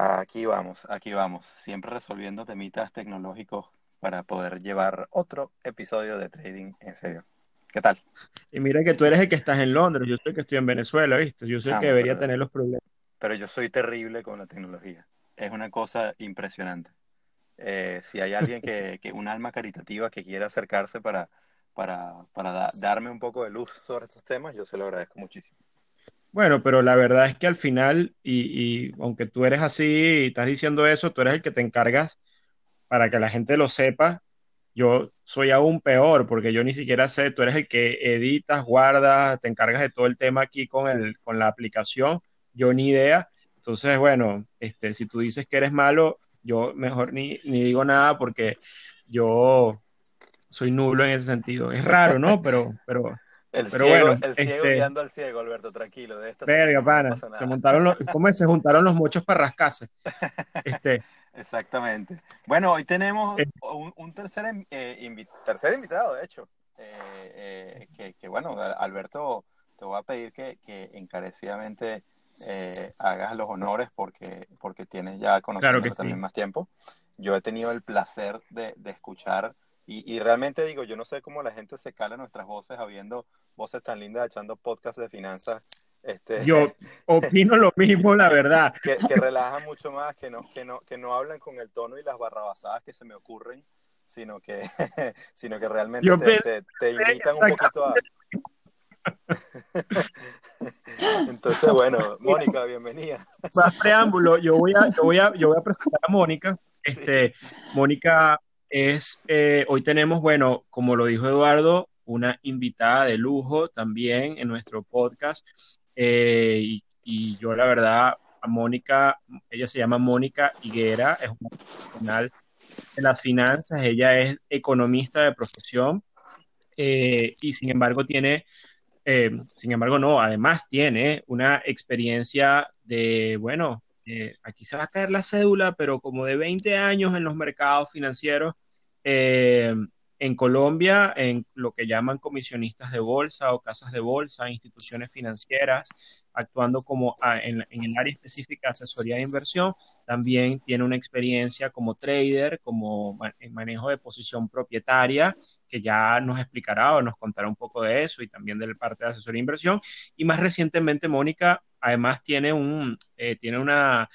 Aquí vamos, aquí vamos, siempre resolviendo temitas tecnológicos para poder llevar otro episodio de Trading en serio. ¿Qué tal? Y mira que tú eres el que estás en Londres, yo soy el que estoy en Venezuela, ¿viste? Yo soy el que debería tener los problemas. Pero yo soy terrible con la tecnología. Es una cosa impresionante. Eh, si hay alguien que, que, un alma caritativa que quiera acercarse para, para, para darme un poco de luz sobre estos temas, yo se lo agradezco muchísimo. Bueno, pero la verdad es que al final, y, aunque tú eres así y estás diciendo eso, tú eres el que te encargas para que la gente lo sepa. Yo soy aún peor porque yo ni siquiera sé, tú eres el que editas, guardas, te encargas de todo el tema aquí con, el, con la aplicación. Yo ni idea. Entonces, bueno, este, si tú dices que eres malo, yo mejor ni, ni digo nada porque yo soy nulo en ese sentido. Es raro, ¿no? Pero, pero el ciego, el ciego este, guiando al ciego, Alberto, tranquilo. De esta verga, pana. se montaron los, ¿cómo se juntaron los mochos para rascarse? Este, Exactamente. Bueno, hoy tenemos eh. un, tercer, eh, tercer invitado, de hecho. Eh, que, que, bueno, Alberto, te voy a pedir que, que encarecidamente hagas los honores porque, porque tienes ya conocido también más tiempo. Yo he tenido el placer de, de escuchar y, realmente digo, yo no sé cómo la gente se cala nuestras voces habiendo voces tan lindas echando podcasts de finanzas. Este, yo opino lo mismo, la verdad. Que, que, relajan mucho más, que no, que, no, que no hablan con el tono y las barrabasadas que se me ocurren, sino que, sino que realmente te, te, invitan un poquito a... Entonces, bueno, Mónica, bienvenida. Más preámbulo, yo voy a, yo voy a, yo voy a presentar a Mónica. Este, Mónica es, eh, hoy tenemos, bueno, como lo dijo Eduardo, una invitada de lujo también en nuestro podcast. Eh, y, yo la verdad, a Mónica, ella se llama Mónica Higuera, es una profesional de las finanzas, ella es economista de profesión eh, y sin embargo tiene, sin embargo no, además tiene una experiencia de, bueno, eh, aquí se va a caer la cédula, pero como de 20 años en los mercados financieros, eh, en Colombia, en lo que llaman comisionistas de bolsa o casas de bolsa, instituciones financieras, actuando como ah, en, el área específica de asesoría de inversión, también tiene una experiencia como trader, como en manejo de posición propietaria, que ya nos explicará o nos contará un poco de eso y también de la parte de asesoría de inversión. Y más recientemente, Mónica además tiene un, eh, tiene una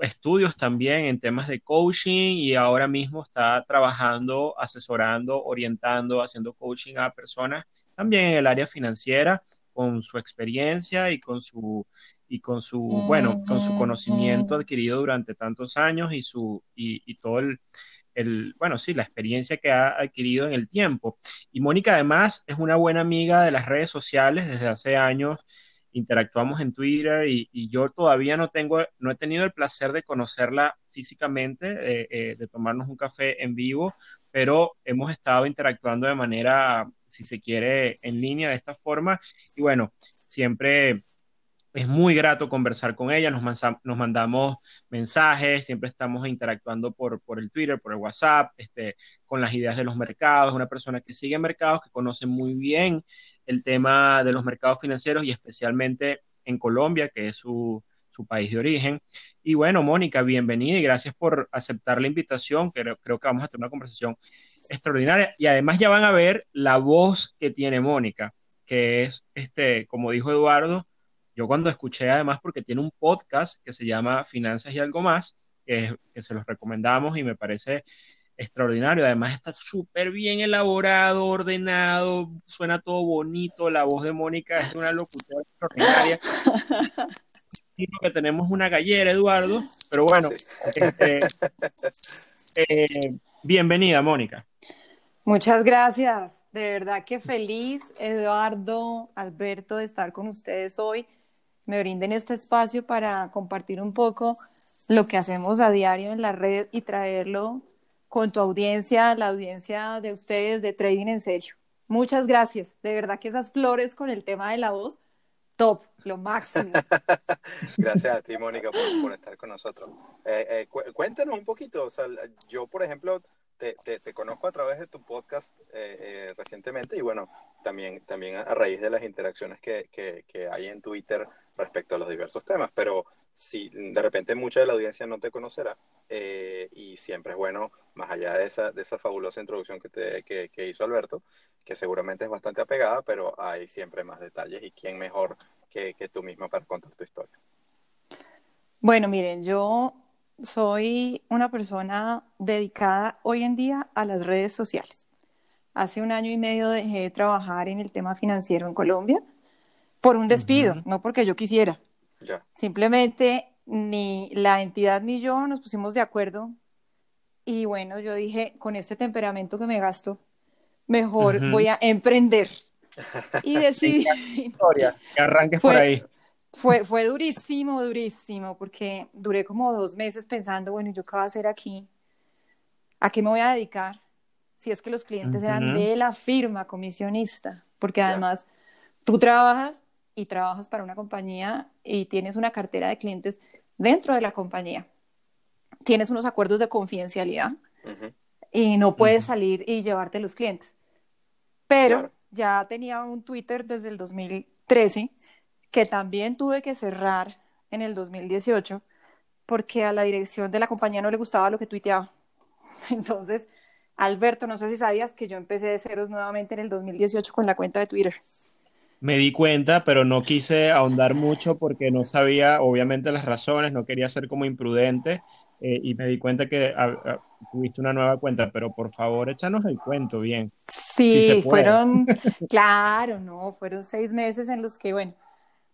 estudios también en temas de coaching y ahora mismo está trabajando, asesorando, orientando, haciendo coaching a personas también en el área financiera con su experiencia y con su y con su bueno con su conocimiento adquirido durante tantos años y su y, todo el, bueno, sí, la experiencia que ha adquirido en el tiempo. Y Mónica además es una buena amiga de las redes sociales desde hace años interactuamos en Twitter y, yo todavía no tengo, no he tenido el placer de conocerla físicamente, eh, eh, de tomarnos un café en vivo, pero hemos estado interactuando de manera, si se quiere, en línea de esta forma. Y bueno, siempre es muy grato conversar con ella, nos, nos mandamos mensajes, siempre estamos interactuando por, por, el Twitter, por el WhatsApp, este, con las ideas de los mercados, una persona que sigue mercados, que conoce muy bien el tema de los mercados financieros y especialmente en Colombia, que es su, su país de origen. Y bueno, Mónica, bienvenida y gracias por aceptar la invitación, creo, creo que vamos a tener una conversación extraordinaria y además ya van a ver la voz que tiene Mónica, que es, este, como dijo Eduardo, yo cuando escuché además, porque tiene un podcast que se llama Finanzas y algo más, que, se los recomendamos y me parece extraordinario. Además está súper bien elaborado, ordenado, suena todo bonito, la voz de Mónica es una locutora extraordinaria. que tenemos una gallera, Eduardo, pero bueno, este, eh, bienvenida, Mónica. Muchas gracias. De verdad que feliz, Eduardo, Alberto, de estar con ustedes hoy. Me brinden este espacio para compartir un poco lo que hacemos a diario en la red y traerlo con tu audiencia, la audiencia de ustedes de Trading en Serio. Muchas gracias. De verdad que esas flores con el tema de la voz, top, lo máximo. gracias a ti, Mónica, por, estar con nosotros. Eh, eh, cuéntanos un poquito. O sea, yo, por ejemplo, te, conozco a través de tu podcast eh, eh, recientemente y bueno, también, también a raíz de las interacciones que, hay en Twitter respecto a los diversos temas, pero si de repente mucha de la audiencia no te conocerá eh, y siempre es bueno, más allá de esa, de esa fabulosa introducción que, te, hizo Alberto, que seguramente es bastante apegada, pero hay siempre más detalles y quién mejor que, que tú misma para contar tu historia. Bueno, miren, yo soy una persona dedicada hoy en día a las redes sociales. Hace un año y medio dejé de trabajar en el tema financiero en Colombia por un despido, no porque yo quisiera. Simplemente ni la entidad ni yo nos pusimos de acuerdo y bueno, yo dije, con este temperamento que me gasto, mejor voy a emprender. Y decidí... Historia, que arranques por ahí. Fue, fue durísimo, durísimo, porque duré como dos meses pensando, bueno, ¿yo qué voy a hacer aquí? ¿A qué me voy a dedicar? Si es que los clientes eran de la firma comisionista, porque además tú trabajas y trabajas para una compañía y tienes una cartera de clientes dentro de la compañía. Tienes unos acuerdos de confidencialidad y no puedes salir y llevarte los clientes. Pero ya tenía un Twitter desde el 2013 que también tuve que cerrar en el 2018 porque a la dirección de la compañía no le gustaba lo que tuiteaba. Entonces, Alberto, no sé si sabías que yo empecé de ceros nuevamente en el 2018 con la cuenta de Twitter. Me di cuenta, pero no quise ahondar mucho porque no sabía, obviamente, las razones, no quería ser como imprudente eh, y me di cuenta que ah, ah, tuviste una nueva cuenta, pero por favor, échanos el cuento bien. Sí, fueron, claro, no, fueron seis meses en los que, bueno,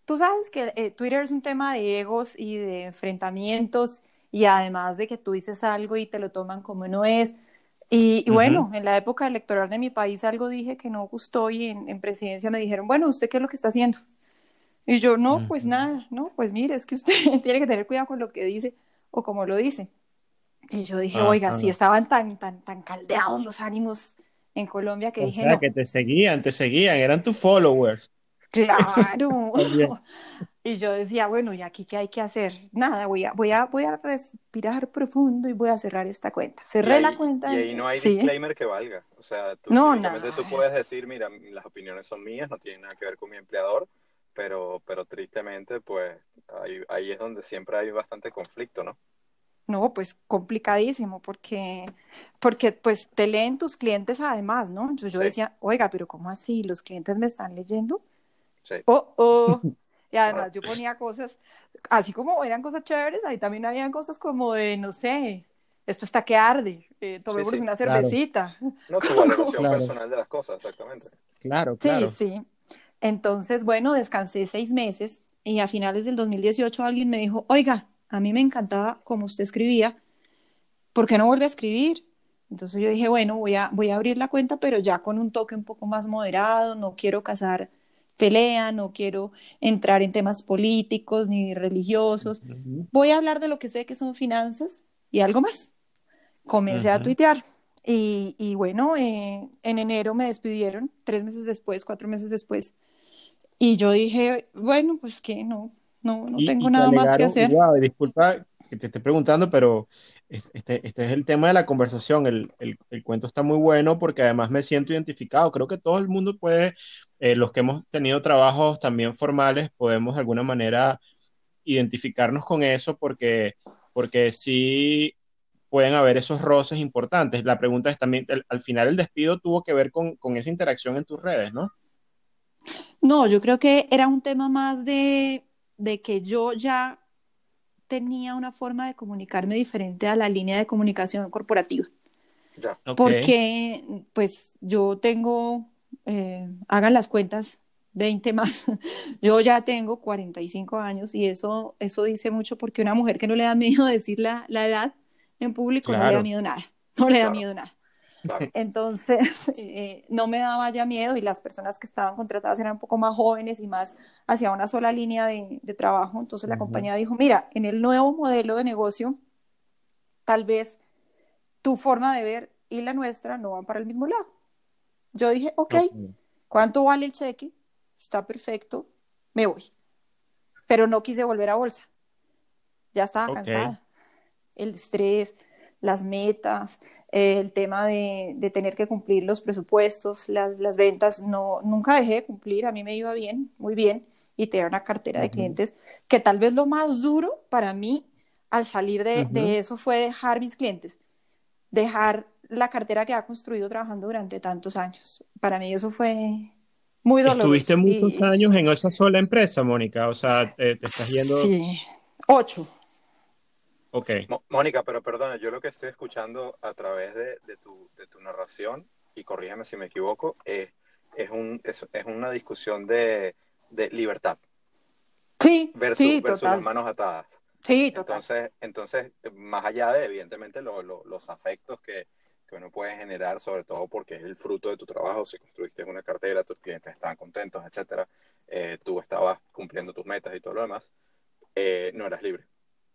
Tú sabes que eh, Twitter es un tema de egos y de enfrentamientos y además de que tú dices algo y te lo toman como no es. Y, bueno, en la época electoral de mi país algo dije que no gustó y en, presidencia me dijeron, bueno, ¿usted qué es lo que está haciendo? Y yo, no, pues nada, no, pues mire, es que usted tiene que tener cuidado con lo que dice o como lo dice. Y yo dije, oiga, si estaban tan, tan, tan caldeados los ánimos en Colombia que o dije, sea, que te seguían, te seguían, eran tus followers. Claro. y yo decía, bueno, ¿y aquí qué hay que hacer? Nada, voy a, voy a, voy a respirar profundo y voy a cerrar esta cuenta. Cerré la cuenta. Y ahí no hay disclaimer que valga. O sea, tú, no, tú puedes decir, mira, las opiniones son mías, no tienen nada que ver con mi empleador, pero, pero tristemente, pues ahí, ahí es donde siempre hay bastante conflicto, ¿no? No, pues complicadísimo, porque, porque pues te leen tus clientes además, ¿no? Entonces yo decía, oiga, pero ¿cómo así? ¿Los clientes me están leyendo? Oh, oh. Y además yo ponía cosas, así como eran cosas chéveres, ahí también habían cosas como de, no sé, esto está que arde, eh, tomemos una cervecita. No tu valoración personal de las cosas, exactamente. Claro, claro. Sí, sí. Entonces, bueno, descansé seis meses y a finales del 2018 alguien me dijo, oiga, a mí me encantaba como usted escribía, ¿por qué no vuelve a escribir? Entonces yo dije, bueno, voy a, voy a abrir la cuenta, pero ya con un toque un poco más moderado, no quiero casar pelea, no quiero entrar en temas políticos ni religiosos. Voy a hablar de lo que sé que son finanzas y algo más. Comencé a tuitear y, bueno, eh, en enero me despidieron, tres meses después, cuatro meses después. Y yo dije, bueno, pues que no, no, no tengo nada más que hacer. disculpa que te esté preguntando, pero este, este es el tema de la conversación. El, el, el, cuento está muy bueno porque además me siento identificado. Creo que todo el mundo puede, eh, los que hemos tenido trabajos también formales, podemos de alguna manera identificarnos con eso porque, porque sí pueden haber esos roces importantes. La pregunta es también, al final el despido tuvo que ver con, con esa interacción en tus redes, ¿no? No, yo creo que era un tema más de, de que yo ya tenía una forma de comunicarme diferente a la línea de comunicación corporativa. Porque, pues, yo tengo, eh, hagan las cuentas, 20 más. Yo ya tengo 45 años y eso, eso dice mucho porque una mujer que no le da miedo decir la, la edad en público no le da miedo nada. No le da miedo nada. Entonces, eh, no me daba ya miedo y las personas que estaban contratadas eran un poco más jóvenes y más hacia una sola línea de, de trabajo. Entonces, la compañía dijo, mira, en el nuevo modelo de negocio, tal vez tu forma de ver y la nuestra no van para el mismo lado. Yo dije, ok, ¿cuánto vale el cheque? Está perfecto, me voy. Pero no quise volver a bolsa. Ya estaba cansada. El estrés, las metas, el tema de, de, tener que cumplir los presupuestos, las, las, ventas, no, nunca dejé de cumplir, a mí me iba bien, muy bien, y tenía una cartera de clientes, que tal vez lo más duro para mí al salir de, de, eso fue dejar mis clientes, dejar la cartera que ha construido trabajando durante tantos años. Para mí eso fue muy doloroso. ¿Estuviste muchos años en esa sola empresa, Mónica? O sea, te, te estás yendo... Sí, ocho. Ok. Mónica, pero perdona, yo lo que estoy escuchando a través de, tu, de tu, narración, y corrígeme si me equivoco, es, es, un, es, es una discusión de, de, libertad. Sí, versus, sí, versus las manos atadas. Sí, total. Entonces, entonces más allá de, evidentemente, los afectos que, que uno puede generar, sobre todo porque es el fruto de tu trabajo, si construiste una cartera, tus clientes estaban contentos, etcétera, eh, tú estabas cumpliendo tus metas y todo lo demás, eh, no eras libre.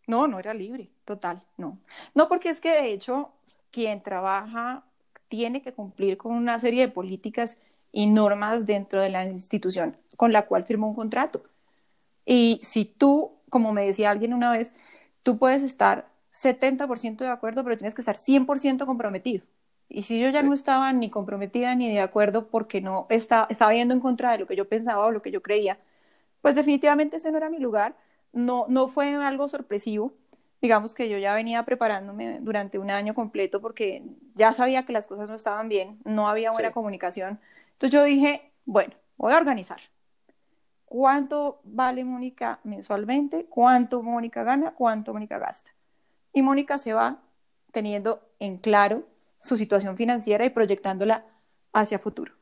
No, no era libre, total, no. No, porque es que de hecho quien trabaja tiene que cumplir con una serie de políticas y normas dentro de la institución con la cual firmó un contrato. Y si tú, como me decía alguien una vez, tú puedes estar 70% de acuerdo, pero tienes que estar 100% comprometido. Y si yo ya no estaba ni comprometida ni de acuerdo porque no estaba, estaba yendo en contra de lo que yo pensaba o lo que yo creía, pues definitivamente ese no era mi lugar no, no fue algo sorpresivo. Digamos que yo ya venía preparándome durante un año completo porque ya sabía que las cosas no estaban bien, no había buena comunicación. Entonces yo dije, bueno, voy a organizar. ¿Cuánto vale Mónica mensualmente? ¿Cuánto Mónica gana? ¿Cuánto Mónica gasta? Y Mónica se va teniendo en claro su situación financiera y proyectándola hacia futuro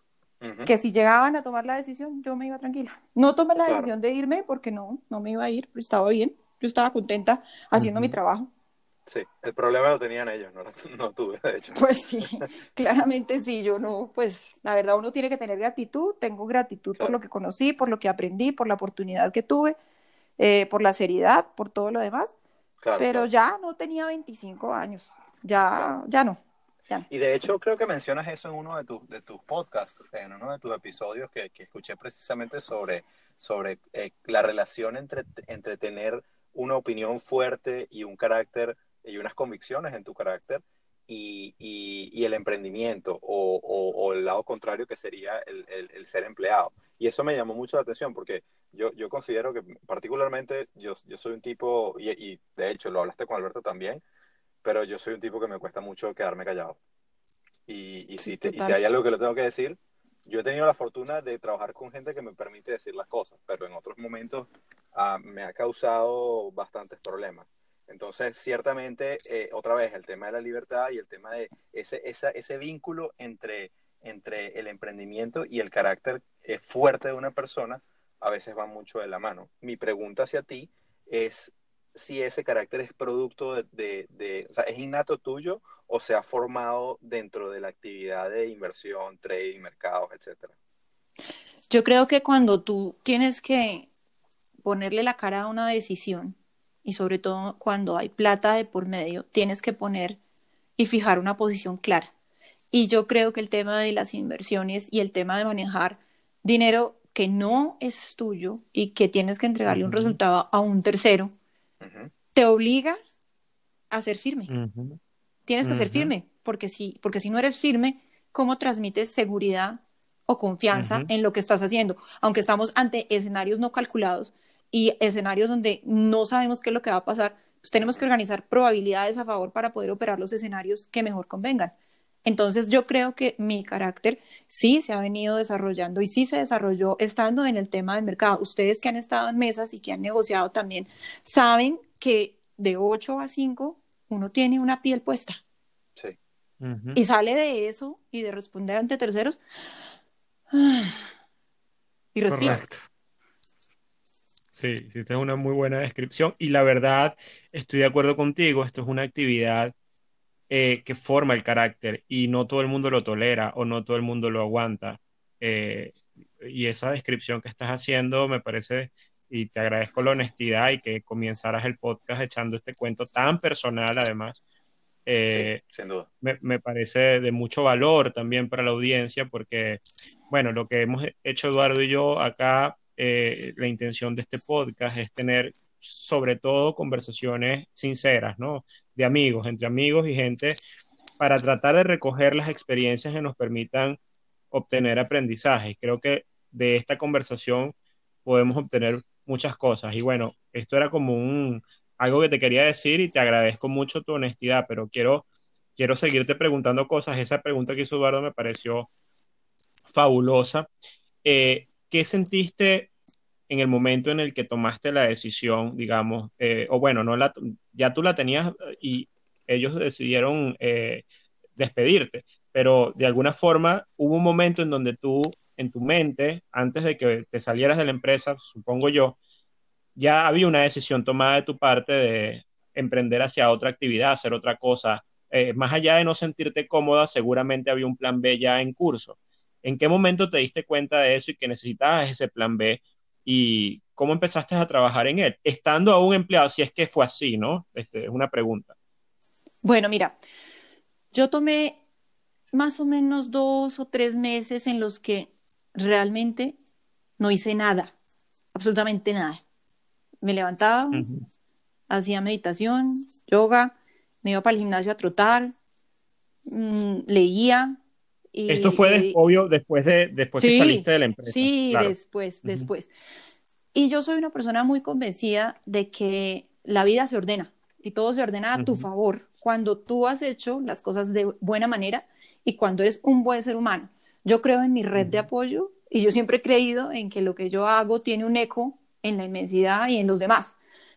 que si llegaban a tomar la decisión, yo me iba tranquila. No tomé la decisión de irme porque no, no me iba a ir, estaba bien, yo estaba contenta haciendo mi trabajo. Sí, el problema lo tenían ellos, no, no tuve, de hecho. Pues sí, claramente sí, yo no, pues la verdad uno tiene que tener gratitud, tengo gratitud por lo que conocí, por lo que aprendí, por la oportunidad que tuve, eh, por la seriedad, por todo lo demás, pero ya no tenía 25 años, ya, ya no. Y de hecho creo que mencionas eso en uno de, tus de tus podcasts, en uno de tus episodios que, que escuché precisamente sobre, sobre eh, la relación entre, entre tener una opinión fuerte y un carácter y unas convicciones en tu carácter y, y, el emprendimiento o, o, el lado contrario que sería el, el, ser empleado. Y eso me llamó mucho la atención porque yo, yo considero que particularmente yo, yo soy un tipo, y, y de hecho lo hablaste con Alberto también, pero yo soy un tipo que me cuesta mucho quedarme callado. Y, y, si, y si hay algo que le tengo que decir, yo he tenido la fortuna de trabajar con gente que me permite decir las cosas, pero en otros momentos ah, me ha causado bastantes problemas. Entonces, ciertamente, eh, otra vez, el tema de la libertad y el tema de ese, esa, ese vínculo entre, entre el emprendimiento y el carácter eh, fuerte de una persona, a veces va mucho de la mano. Mi pregunta hacia ti es, si ese carácter es producto de, de, o sea, es innato tuyo o se ha formado dentro de la actividad de inversión, trading, mercados, etcétera? Yo creo que cuando tú tienes que ponerle la cara a una decisión y sobre todo cuando hay plata de por medio, tienes que poner y fijar una posición clara. Y yo creo que el tema de las inversiones y el tema de manejar dinero que no es tuyo y que tienes que entregarle un resultado a un tercero, te obliga a ser firme. Tienes que ser firme, porque si, porque si no eres firme, ¿cómo transmites seguridad o confianza en lo que estás haciendo? Aunque estamos ante escenarios no calculados y escenarios donde no sabemos qué es lo que va a pasar, pues tenemos que organizar probabilidades a favor para poder operar los escenarios que mejor convengan. Entonces yo creo que mi carácter sí se ha venido desarrollando y sí se desarrolló estando en el tema del mercado. Ustedes que han estado en mesas y que han negociado también saben que de 8 a 5, uno tiene una piel puesta. Sí. Y sale de eso y de responder ante terceros. Y respira. Correcto. Sí, sí, esta es una muy buena descripción. Y la verdad, estoy de acuerdo contigo, esto es una actividad eh, que forma el carácter y no todo el mundo lo tolera o no todo el mundo lo aguanta. Eh, y esa descripción que estás haciendo me parece, y te agradezco la honestidad y que comenzaras el podcast echando este cuento tan personal además. Eh, sin duda. Me, me, parece de mucho valor también para la audiencia porque, bueno, lo que hemos hecho Eduardo y yo acá, la intención de este podcast es tener sobre todo conversaciones sinceras, ¿no? De amigos, entre amigos y gente, para tratar de recoger las experiencias que nos permitan obtener aprendizaje. Creo que de esta conversación podemos obtener muchas cosas. Y bueno, esto era como un algo que te quería decir y te agradezco mucho tu honestidad, pero quiero, quiero seguirte preguntando cosas. Esa pregunta que hizo Eduardo me pareció fabulosa. Eh, ¿Qué sentiste en el momento en el que tomaste la decisión, digamos, eh, o bueno, no la, ya tú la tenías y ellos decidieron eh, despedirte, pero de alguna forma hubo un momento en donde tú, en tu mente, antes de que te salieras de la empresa, supongo yo, ya había una decisión tomada de tu parte de emprender hacia otra actividad, hacer otra cosa. Eh, más allá de no sentirte cómoda, seguramente había un plan B ya en curso. ¿En qué momento te diste cuenta de eso y que necesitabas ese plan B y cómo empezaste a trabajar en él, estando aún empleado, si es que fue así, ¿no? Este, es una pregunta. Bueno, mira, yo tomé más o menos dos o tres meses en los que realmente no hice nada, absolutamente nada. Me levantaba, hacía meditación, yoga, me iba para el gimnasio a trotar, mm, leía, esto fue, obvio, después de después que saliste de la empresa. Sí, después, después. Y yo soy una persona muy convencida de que la vida se ordena y todo se ordena a tu favor cuando tú has hecho las cosas de buena manera y cuando eres un buen ser humano. Yo creo en mi red de apoyo y yo siempre he creído en que lo que yo hago tiene un eco en la inmensidad y en los demás.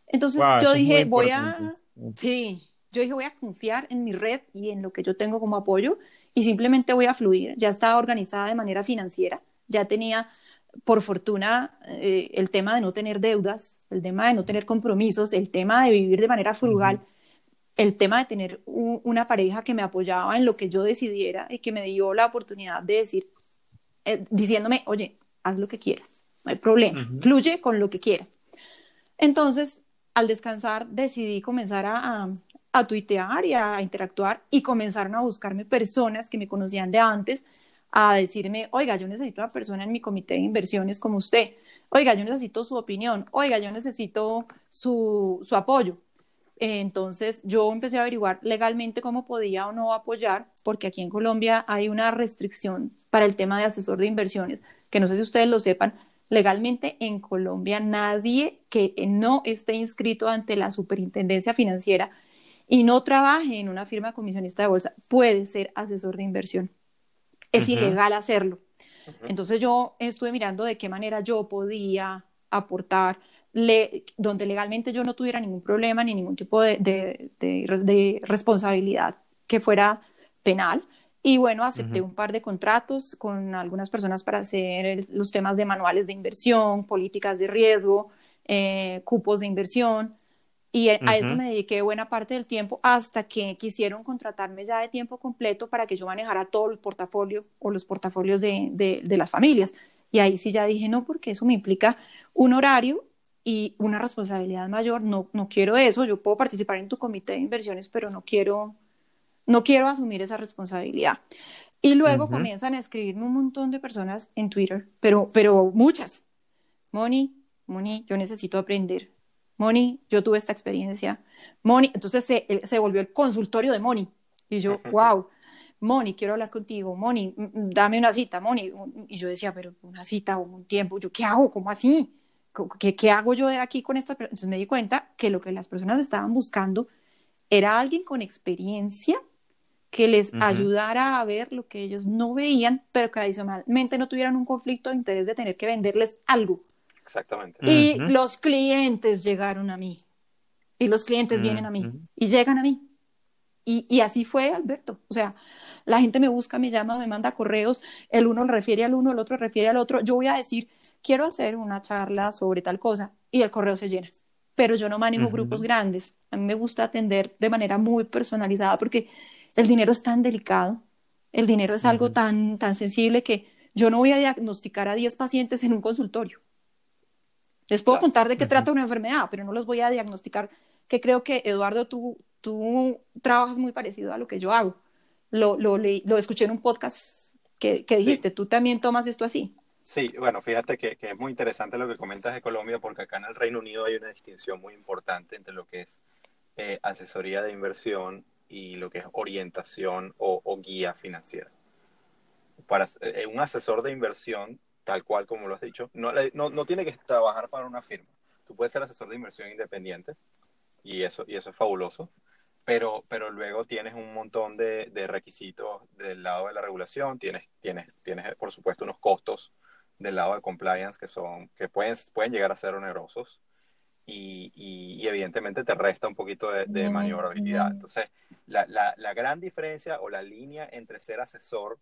Entonces yo dije, voy a, sí, yo dije, voy a confiar en mi red y en lo que yo tengo como apoyo y simplemente voy a fluir. Ya estaba organizada de manera financiera, ya tenía, por fortuna, eh, el tema de no tener deudas, el tema de no tener compromisos, el tema de vivir de manera frugal, el tema de tener una pareja que me apoyaba en lo que yo decidiera y que me dio la oportunidad de decir, eh, diciéndome, oye, haz lo que quieras, no hay problema, fluye con lo que quieras. Entonces, al descansar, decidí comenzar a, a tuitear y a interactuar y comenzaron a buscarme personas que me conocían de antes a decirme, oiga, yo necesito una persona en mi comité de inversiones como usted, oiga, yo necesito su opinión, oiga, yo necesito su, su apoyo. Entonces yo empecé a averiguar legalmente cómo podía o no apoyar, porque aquí en Colombia hay una restricción para el tema de asesor de inversiones, que no sé si ustedes lo sepan, legalmente en Colombia nadie que no esté inscrito ante la superintendencia financiera y no trabaje en una firma comisionista de bolsa, puede ser asesor de inversión. Es ilegal hacerlo. Entonces yo estuve mirando de qué manera yo podía aportar, donde legalmente yo no tuviera ningún problema ni ningún tipo de, responsabilidad que fuera penal. Y bueno, acepté un par de contratos con algunas personas para hacer los temas de manuales de inversión, políticas de riesgo, eh, cupos de inversión. Y a eso me dediqué buena parte del tiempo hasta que quisieron contratarme ya de tiempo completo para que yo manejara todo el portafolio o los portafolios de, de, las familias. Y ahí sí ya dije, no, porque eso me implica un horario y una responsabilidad mayor. No, no quiero eso. Yo puedo participar en tu comité de inversiones, pero no quiero, no quiero asumir esa responsabilidad. Y luego comienzan a escribirme un montón de personas en Twitter, pero, pero muchas. Moni, Moni, yo necesito aprender. Moni, yo tuve esta experiencia. Moni, entonces se, se volvió el consultorio de Moni. Y yo, wow, Moni, quiero hablar contigo. Moni, dame una cita, Moni. Y yo decía, pero una cita o un tiempo. Yo, ¿qué hago? ¿Cómo así? ¿Qué, qué hago yo de aquí con esta persona? Entonces me di cuenta que lo que las personas estaban buscando era alguien con experiencia que les ayudara a ver lo que ellos no veían, pero que adicionalmente no tuvieran un conflicto de interés de tener que venderles algo. Exactamente. Y los clientes llegaron a mí. y los clientes vienen a mí y llegan a mí. Y, y, así fue, Alberto. O sea, la gente me busca, me llama, me manda correos, el uno refiere al uno, el otro refiere al otro. Yo voy a decir, quiero hacer una charla sobre tal cosa y el correo se llena. Pero yo no manejo grupos grandes. A mí me gusta atender de manera muy personalizada porque el dinero es tan delicado, el dinero es algo tan, tan sensible que yo no voy a diagnosticar a 10 pacientes en un consultorio. Les puedo contar de qué trata una enfermedad, pero no los voy a diagnosticar, que creo que, Eduardo, tú, tú trabajas muy parecido a lo que yo hago. Lo, lo, lo escuché en un podcast que, que dijiste, tú también tomas esto así. Sí, bueno, fíjate que, que, es muy interesante lo que comentas de Colombia, porque acá en el Reino Unido hay una distinción muy importante entre lo que es eh, asesoría de inversión y lo que es orientación o, guía financiera. Para eh, un asesor de inversión, tal cual como lo has dicho, no, no, no, tiene que trabajar para una firma. Tú puedes ser asesor de inversión independiente y eso, y eso es fabuloso, pero, pero luego tienes un montón de, de requisitos del lado de la regulación, tienes, tienes, tienes por supuesto unos costos del lado de compliance que son que pueden, pueden llegar a ser onerosos y, y, evidentemente te resta un poquito de, maniobrabilidad. Entonces, la, la, la, gran diferencia o la línea entre ser asesor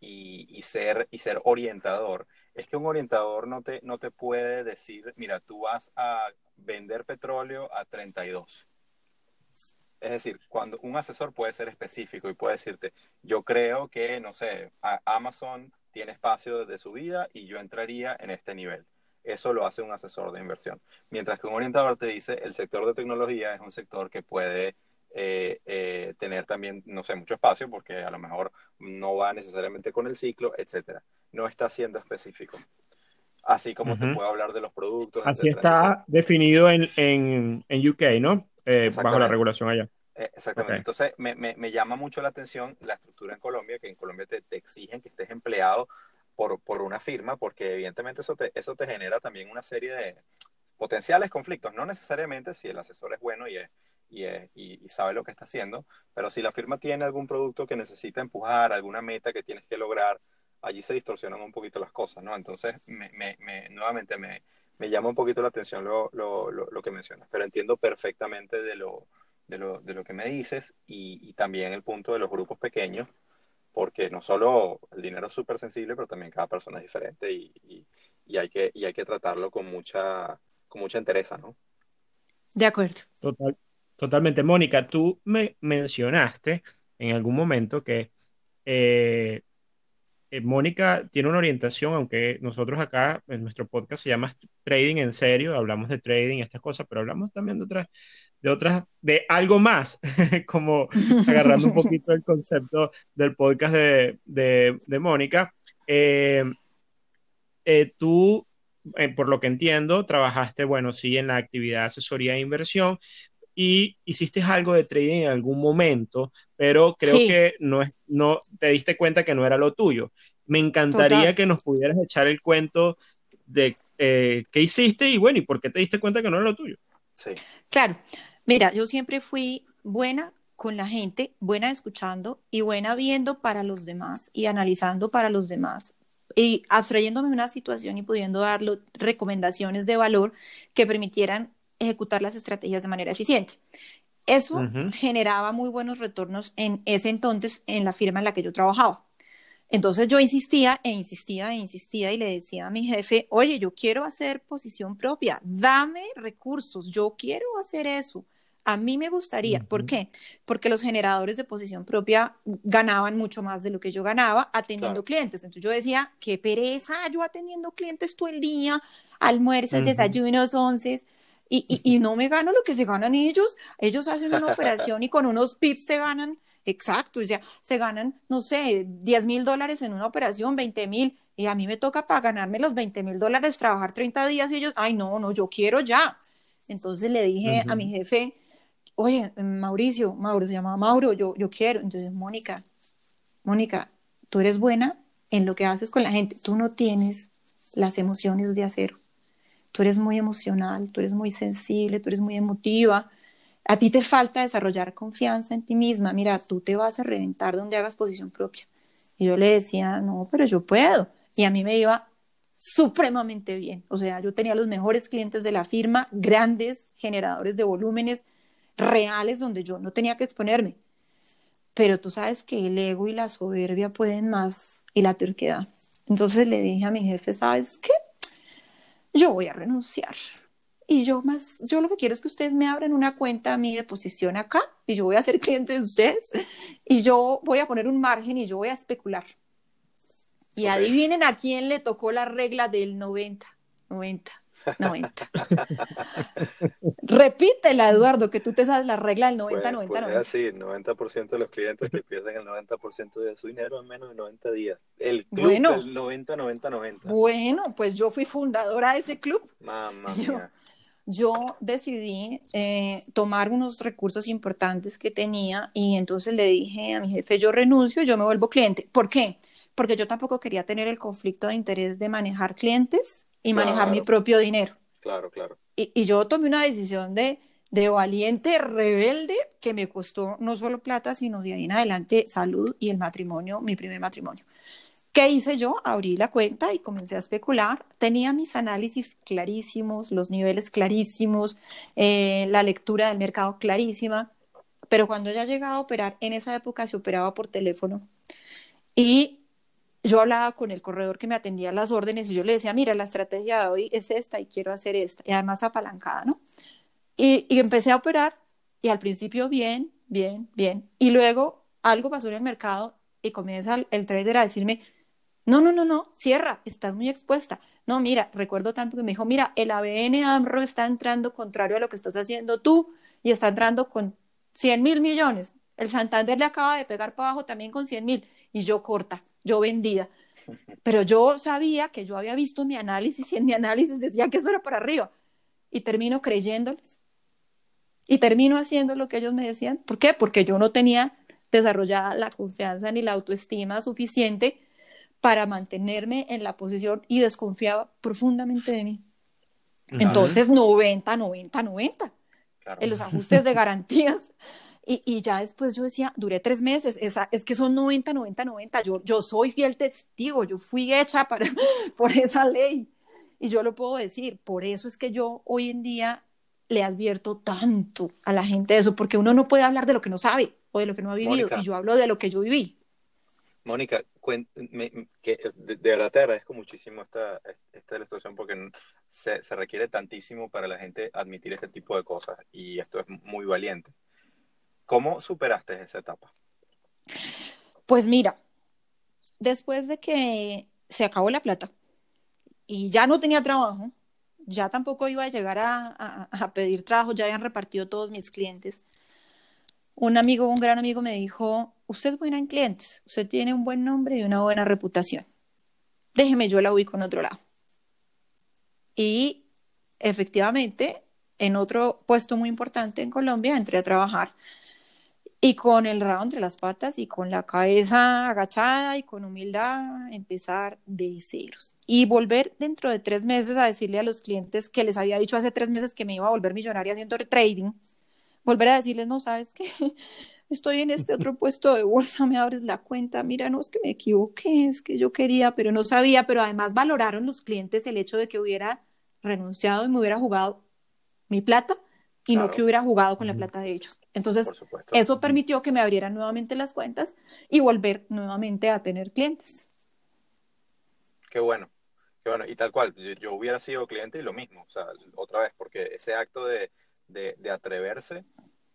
y, ser, y ser orientador es que un orientador no te, no te puede decir, mira, tú vas a vender petróleo a 32. Es decir, cuando un asesor puede ser específico y puede decirte, yo creo que, no sé, Amazon tiene espacio de subida y yo entraría en este nivel eso lo hace un asesor de inversión. Mientras que un orientador te dice, el sector de tecnología es un sector que puede eh, eh, tener también, no sé, mucho espacio porque a lo mejor no va necesariamente con el ciclo, etcétera. No está siendo específico. Así como te puedo hablar de los productos. Así está definido en, en, en, UK, ¿no? Eh, bajo la regulación allá. Exactamente. Entonces, me, me, me, llama mucho la atención la estructura en Colombia, que en Colombia te, te exigen que estés empleado por, por una firma, porque evidentemente eso te, eso te genera también una serie de potenciales conflictos, no necesariamente si el asesor es bueno y, es, y, es, y, sabe lo que está haciendo, pero si la firma tiene algún producto que necesita empujar, alguna meta que tienes que lograr, allí se distorsionan un poquito las cosas, ¿no? Entonces, me, me, nuevamente me, me, llama un poquito la atención lo, lo, lo, que mencionas, pero entiendo perfectamente de lo, de lo, de lo que me dices y, y también el punto de los grupos pequeños, porque no solo el dinero es súper sensible, pero también cada persona es diferente y, y, hay, que, y hay que tratarlo con mucha, con mucha entereza, ¿no? De acuerdo. Total, totalmente. Mónica, tú me mencionaste en algún momento que eh, eh, Mónica tiene una orientación, aunque nosotros acá en nuestro podcast se llama Trading en serio, hablamos de trading y estas cosas, pero hablamos también de otras de otras, de algo más, como agarrando un poquito el concepto del podcast de, de, Mónica. Eh, eh, tú, eh, por lo que entiendo, trabajaste, bueno, sí, en la actividad de asesoría de inversión y hiciste algo de trading en algún momento, pero creo que no, es, no te diste cuenta que no era lo tuyo. Me encantaría que nos pudieras echar el cuento de qué hiciste y bueno, y por qué te diste cuenta que no era lo tuyo. Sí. Claro, mira, yo siempre fui buena con la gente, buena escuchando y buena viendo para los demás y analizando para los demás y abstrayéndome de una situación y pudiendo dar recomendaciones de valor que permitieran ejecutar las estrategias de manera eficiente. Eso generaba muy buenos retornos en ese entonces en la firma en la que yo trabajaba. Entonces yo insistía e insistía e insistía y le decía a mi jefe, oye, yo quiero hacer posición propia, dame recursos, yo quiero hacer eso. A mí me gustaría. ¿Por qué? Porque los generadores de posición propia ganaban mucho más de lo que yo ganaba atendiendo clientes. Entonces yo decía, qué pereza yo atendiendo clientes todo el día, almuerzos, desayunos, once, y, y, no me gano lo que se ganan ellos. Ellos hacen una operación y con unos pips se ganan Exacto, o sea, se ganan, no sé, 10 mil dólares en una operación, 20 mil, y a mí me toca para ganarme los 20 mil dólares, trabajar 30 días y ellos, ay, no, no, yo quiero ya. Entonces le dije a mi jefe, oye, Mauricio, Mauro se llamaba Mauro, yo, yo quiero. Entonces, Mónica, Mónica, tú eres buena en lo que haces con la gente, tú no tienes las emociones de acero. Tú eres muy emocional, tú eres muy sensible, tú eres muy emotiva, a ti te falta desarrollar confianza en ti misma. Mira, tú te vas a reventar donde hagas posición propia. Y yo le decía, no, pero yo puedo. Y a mí me iba supremamente bien. O sea, yo tenía los mejores clientes de la firma, grandes generadores de volúmenes reales donde yo no tenía que exponerme. Pero tú sabes que el ego y la soberbia pueden más y la terquedad. Entonces le dije a mi jefe, ¿sabes qué? Yo voy a renunciar. Y yo más, yo lo que quiero es que ustedes me abran una cuenta a mi de posición acá y yo voy a ser cliente de ustedes y yo voy a poner un margen y yo voy a especular. Y adivinen a quién le tocó la regla del 90, 90, 90. Repítela, Eduardo, que tú te sabes la regla del 90, 90, 90. Sí, 90% de los clientes que pierden el 90% de su dinero en menos de 90 días. El club del 90, 90, 90. Bueno, pues yo fui fundadora de ese club. Mamá mía yo decidí eh, tomar unos recursos importantes que tenía y entonces le dije a mi jefe, yo renuncio, yo me vuelvo cliente. ¿Por qué? Porque yo tampoco quería tener el conflicto de interés de manejar clientes y manejar mi propio dinero. Claro, claro. Y, y, yo tomé una decisión de, de valiente, rebelde, que me costó no solo plata, sino de ahí en adelante salud y el matrimonio, mi primer matrimonio. ¿Qué hice yo? Abrí la cuenta y comencé a especular. Tenía mis análisis clarísimos, los niveles clarísimos, eh, la lectura del mercado clarísima, pero cuando ya llegaba a operar, en esa época se operaba por teléfono y yo hablaba con el corredor que me atendía las órdenes y yo le decía, mira, la estrategia de hoy es esta y quiero hacer esta, y además apalancada, ¿no? Y, empecé a operar y al principio bien, bien, bien, y luego algo pasó en el mercado y comienza el, el trader a decirme, no, no, no, no, cierra, estás muy expuesta. No, mira, recuerdo tanto que me dijo, mira, el ABN AMRO está entrando contrario a lo que estás haciendo tú y está entrando con 100 mil millones. El Santander le acaba de pegar para abajo también con 100 mil y yo corta, yo vendida. Pero yo sabía que yo había visto mi análisis y en mi análisis decía que eso era para arriba. Y termino creyéndoles. Y termino haciendo lo que ellos me decían. ¿Por qué? Porque yo no tenía desarrollada la confianza ni la autoestima suficiente para mantenerme en la posición y desconfiaba profundamente de mí. Entonces, 90, 90, 90 en los ajustes de garantías. Y, y, ya después yo decía, duré tres meses, esa, es que son 90, 90, 90. Yo, yo soy fiel testigo, yo fui hecha para, por esa ley. Y yo lo puedo decir, por eso es que yo hoy en día le advierto tanto a la gente de eso, porque uno no puede hablar de lo que no sabe o de lo que no ha vivido. Y yo hablo de lo que yo viví. Mónica, que de, verdad te agradezco muchísimo esta, esta ilustración porque se, se, requiere tantísimo para la gente admitir este tipo de cosas y esto es muy valiente. ¿Cómo superaste esa etapa? Pues mira, después de que se acabó la plata y ya no tenía trabajo, ya tampoco iba a llegar a, a, pedir trabajo, ya habían repartido todos mis clientes un amigo, un gran amigo me dijo, usted es buena en clientes, usted tiene un buen nombre y una buena reputación. Déjeme, yo la ubico en otro lado. Y efectivamente, en otro puesto muy importante en Colombia, entré a trabajar y con el rabo entre las patas y con la cabeza agachada y con humildad empezar de ceros. Y volver dentro de tres meses a decirle a los clientes que les había dicho hace tres meses que me iba a volver millonaria haciendo trading volver a decirles, no, sabes que estoy en este otro puesto de bolsa, me abres la cuenta, mira, no es que me equivoqué, es que yo quería, pero no sabía, pero además valoraron los clientes el hecho de que hubiera renunciado y me hubiera jugado mi plata y no que hubiera jugado con la plata de ellos. Entonces, eso permitió que me abrieran nuevamente las cuentas y volver nuevamente a tener clientes. Qué bueno, qué bueno. Y tal cual, yo hubiera sido cliente y lo mismo, o sea, otra vez, porque ese acto de, de, atreverse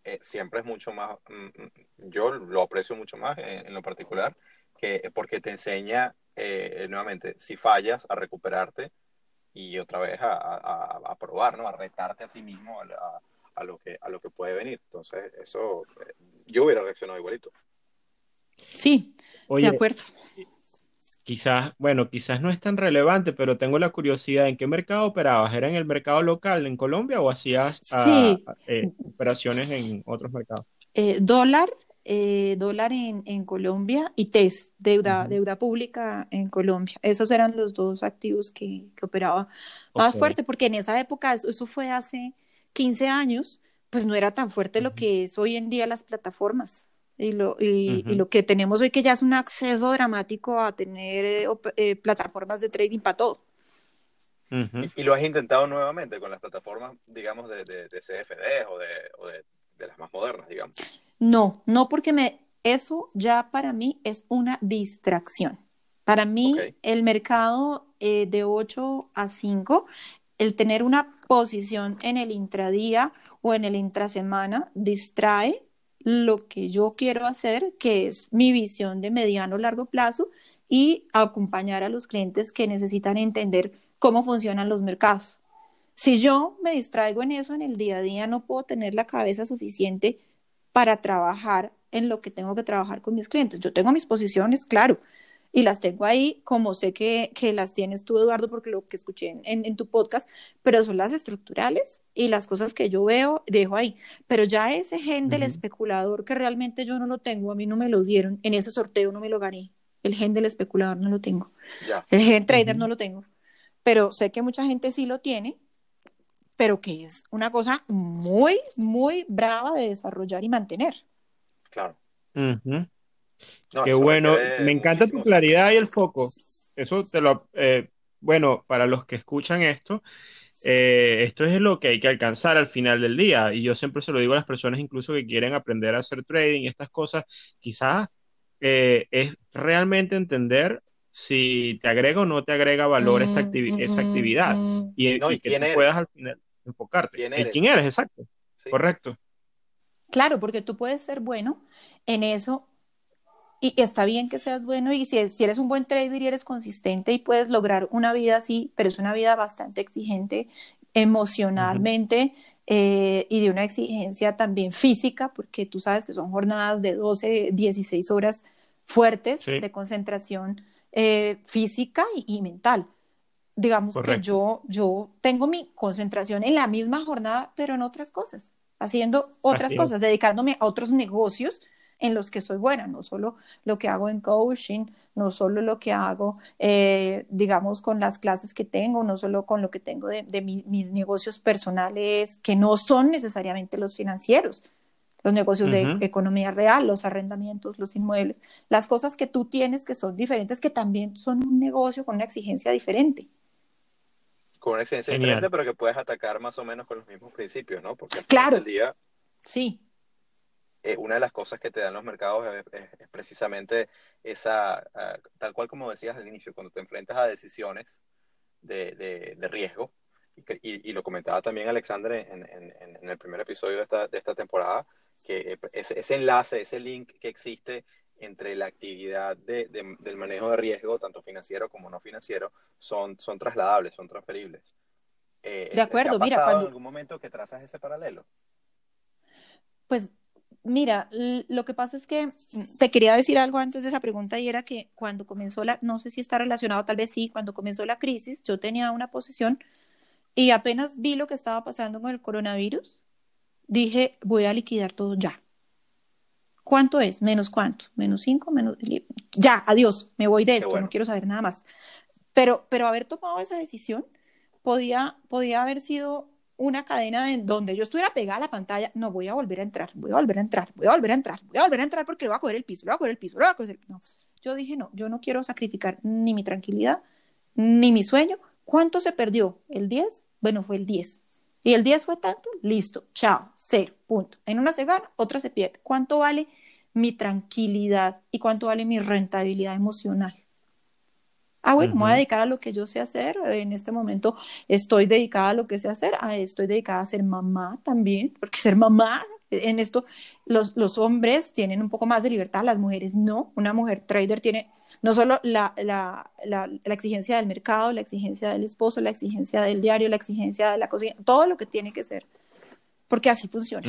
eh, siempre es mucho más, mm, mm, yo lo aprecio mucho más en, lo particular, que porque te enseña eh, nuevamente, si fallas, a recuperarte y otra vez a, probar, ¿no? A retarte a ti mismo a, lo que, a lo que puede venir. Entonces, eso, eh, yo hubiera reaccionado igualito. Sí, de acuerdo quizás, bueno, quizás no es tan relevante, pero tengo la curiosidad, ¿en qué mercado operabas? ¿Era en el mercado local en Colombia o hacías ah, eh, operaciones en otros mercados? Eh, dólar, eh, dólar en, en, Colombia y TES, deuda, deuda pública en Colombia. Esos eran los dos activos que, que operaba más fuerte, porque en esa época, eso, eso, fue hace 15 años, pues no era tan fuerte lo que es hoy en día las plataformas y lo, y, lo que tenemos hoy que ya es un acceso dramático a tener eh, eh, plataformas de trading para todo. y, lo has intentado nuevamente con las plataformas, digamos, de, de, CFD o, de, o de, las más modernas, digamos. No, no porque me, eso ya para mí es una distracción. Para mí, el mercado eh, de 8 a 5, el tener una posición en el intradía o en el intrasemana distrae lo que yo quiero hacer, que es mi visión de mediano largo plazo y acompañar a los clientes que necesitan entender cómo funcionan los mercados. Si yo me distraigo en eso en el día a día, no puedo tener la cabeza suficiente para trabajar en lo que tengo que trabajar con mis clientes. Yo tengo mis posiciones, claro, y las tengo ahí, como sé que, que las tienes tú, Eduardo, porque lo que escuché en, en, tu podcast, pero son las estructurales y las cosas que yo veo, dejo ahí. Pero ya ese gen del especulador que realmente yo no lo tengo, a mí no me lo dieron, en ese sorteo no me lo gané. El gen del especulador no lo tengo. El gen trader no lo tengo. Pero sé que mucha gente sí lo tiene, pero que es una cosa muy, muy brava de desarrollar y mantener. Claro. Qué bueno, me encanta tu claridad y el foco. Eso te lo, eh, bueno, para los que escuchan esto, eh, esto es lo que hay que alcanzar al final del día. Y yo siempre se lo digo a las personas incluso que quieren aprender a hacer trading y estas cosas, quizás eh, es realmente entender si te agrega o no te agrega valor esta esa actividad y, que tú puedas al final enfocarte. ¿Quién eres? ¿Quién eres? Exacto. Correcto. Claro, porque tú puedes ser bueno en eso y está bien que seas bueno y si, si, eres un buen trader y eres consistente y puedes lograr una vida así, pero es una vida bastante exigente emocionalmente eh, y de una exigencia también física, porque tú sabes que son jornadas de 12, 16 horas fuertes de concentración eh, física y, mental. Digamos que yo, yo tengo mi concentración en la misma jornada, pero en otras cosas, haciendo otras cosas, dedicándome a otros negocios en los que soy buena, no solo lo que hago en coaching, no solo lo que hago, eh, digamos, con las clases que tengo, no solo con lo que tengo de, mis negocios personales, que no son necesariamente los financieros, los negocios de economía real, los arrendamientos, los inmuebles, las cosas que tú tienes que son diferentes, que también son un negocio con una exigencia diferente. Con una exigencia diferente, pero que puedes atacar más o menos con los mismos principios, ¿no? Porque al claro. Final del día, sí eh, una de las cosas que te dan los mercados es, precisamente esa, ah, tal cual como decías al inicio, cuando te enfrentas a decisiones de, de, riesgo, y, y, lo comentaba también Alexander en, en, en, el primer episodio de esta, de esta temporada, que ese, ese, enlace, ese link que existe entre la actividad de, del manejo de riesgo, tanto financiero como no financiero, son, son trasladables, son transferibles. Eh, de acuerdo, ¿te ha mira, cuando... en algún momento que trazas ese paralelo? Pues Mira, lo que pasa es que mm, te quería decir algo antes de esa pregunta y era que cuando comenzó la, no sé si está relacionado, tal vez sí, cuando comenzó la crisis, yo tenía una posición y apenas vi lo que estaba pasando con el coronavirus, dije, voy a liquidar todo ya. ¿Cuánto es? ¿Menos cuánto? ¿Menos cinco? ¿Menos? Ya, adiós, me voy de esto, no quiero saber nada más. Pero, pero haber tomado esa decisión podía, podía haber sido una cadena en donde yo estuviera pegada a la pantalla, no voy a volver a entrar, voy a volver a entrar, voy a volver a entrar, voy a volver a entrar porque le voy a coger el piso, le voy a coger el piso, le voy a coger el... No, yo dije, no, yo no quiero sacrificar ni mi tranquilidad, ni mi sueño. ¿Cuánto se perdió? ¿El 10? Bueno, fue el 10. Y el 10 fue tanto, listo, chao, cero, punto. En una se gana, otra se pierde. ¿Cuánto vale mi tranquilidad y cuánto vale mi rentabilidad emocional? Ah, bueno, me voy a dedicar a lo que yo sé hacer. En este momento estoy dedicada a lo que sé hacer. Ah, estoy dedicada a ser mamá también, porque ser mamá, en esto los, los hombres tienen un poco más de libertad, las mujeres no. Una mujer trader tiene no solo la, la, la, la exigencia del mercado, la exigencia del esposo, la exigencia del diario, la exigencia de la cocina, todo lo que tiene que ser, porque así funciona.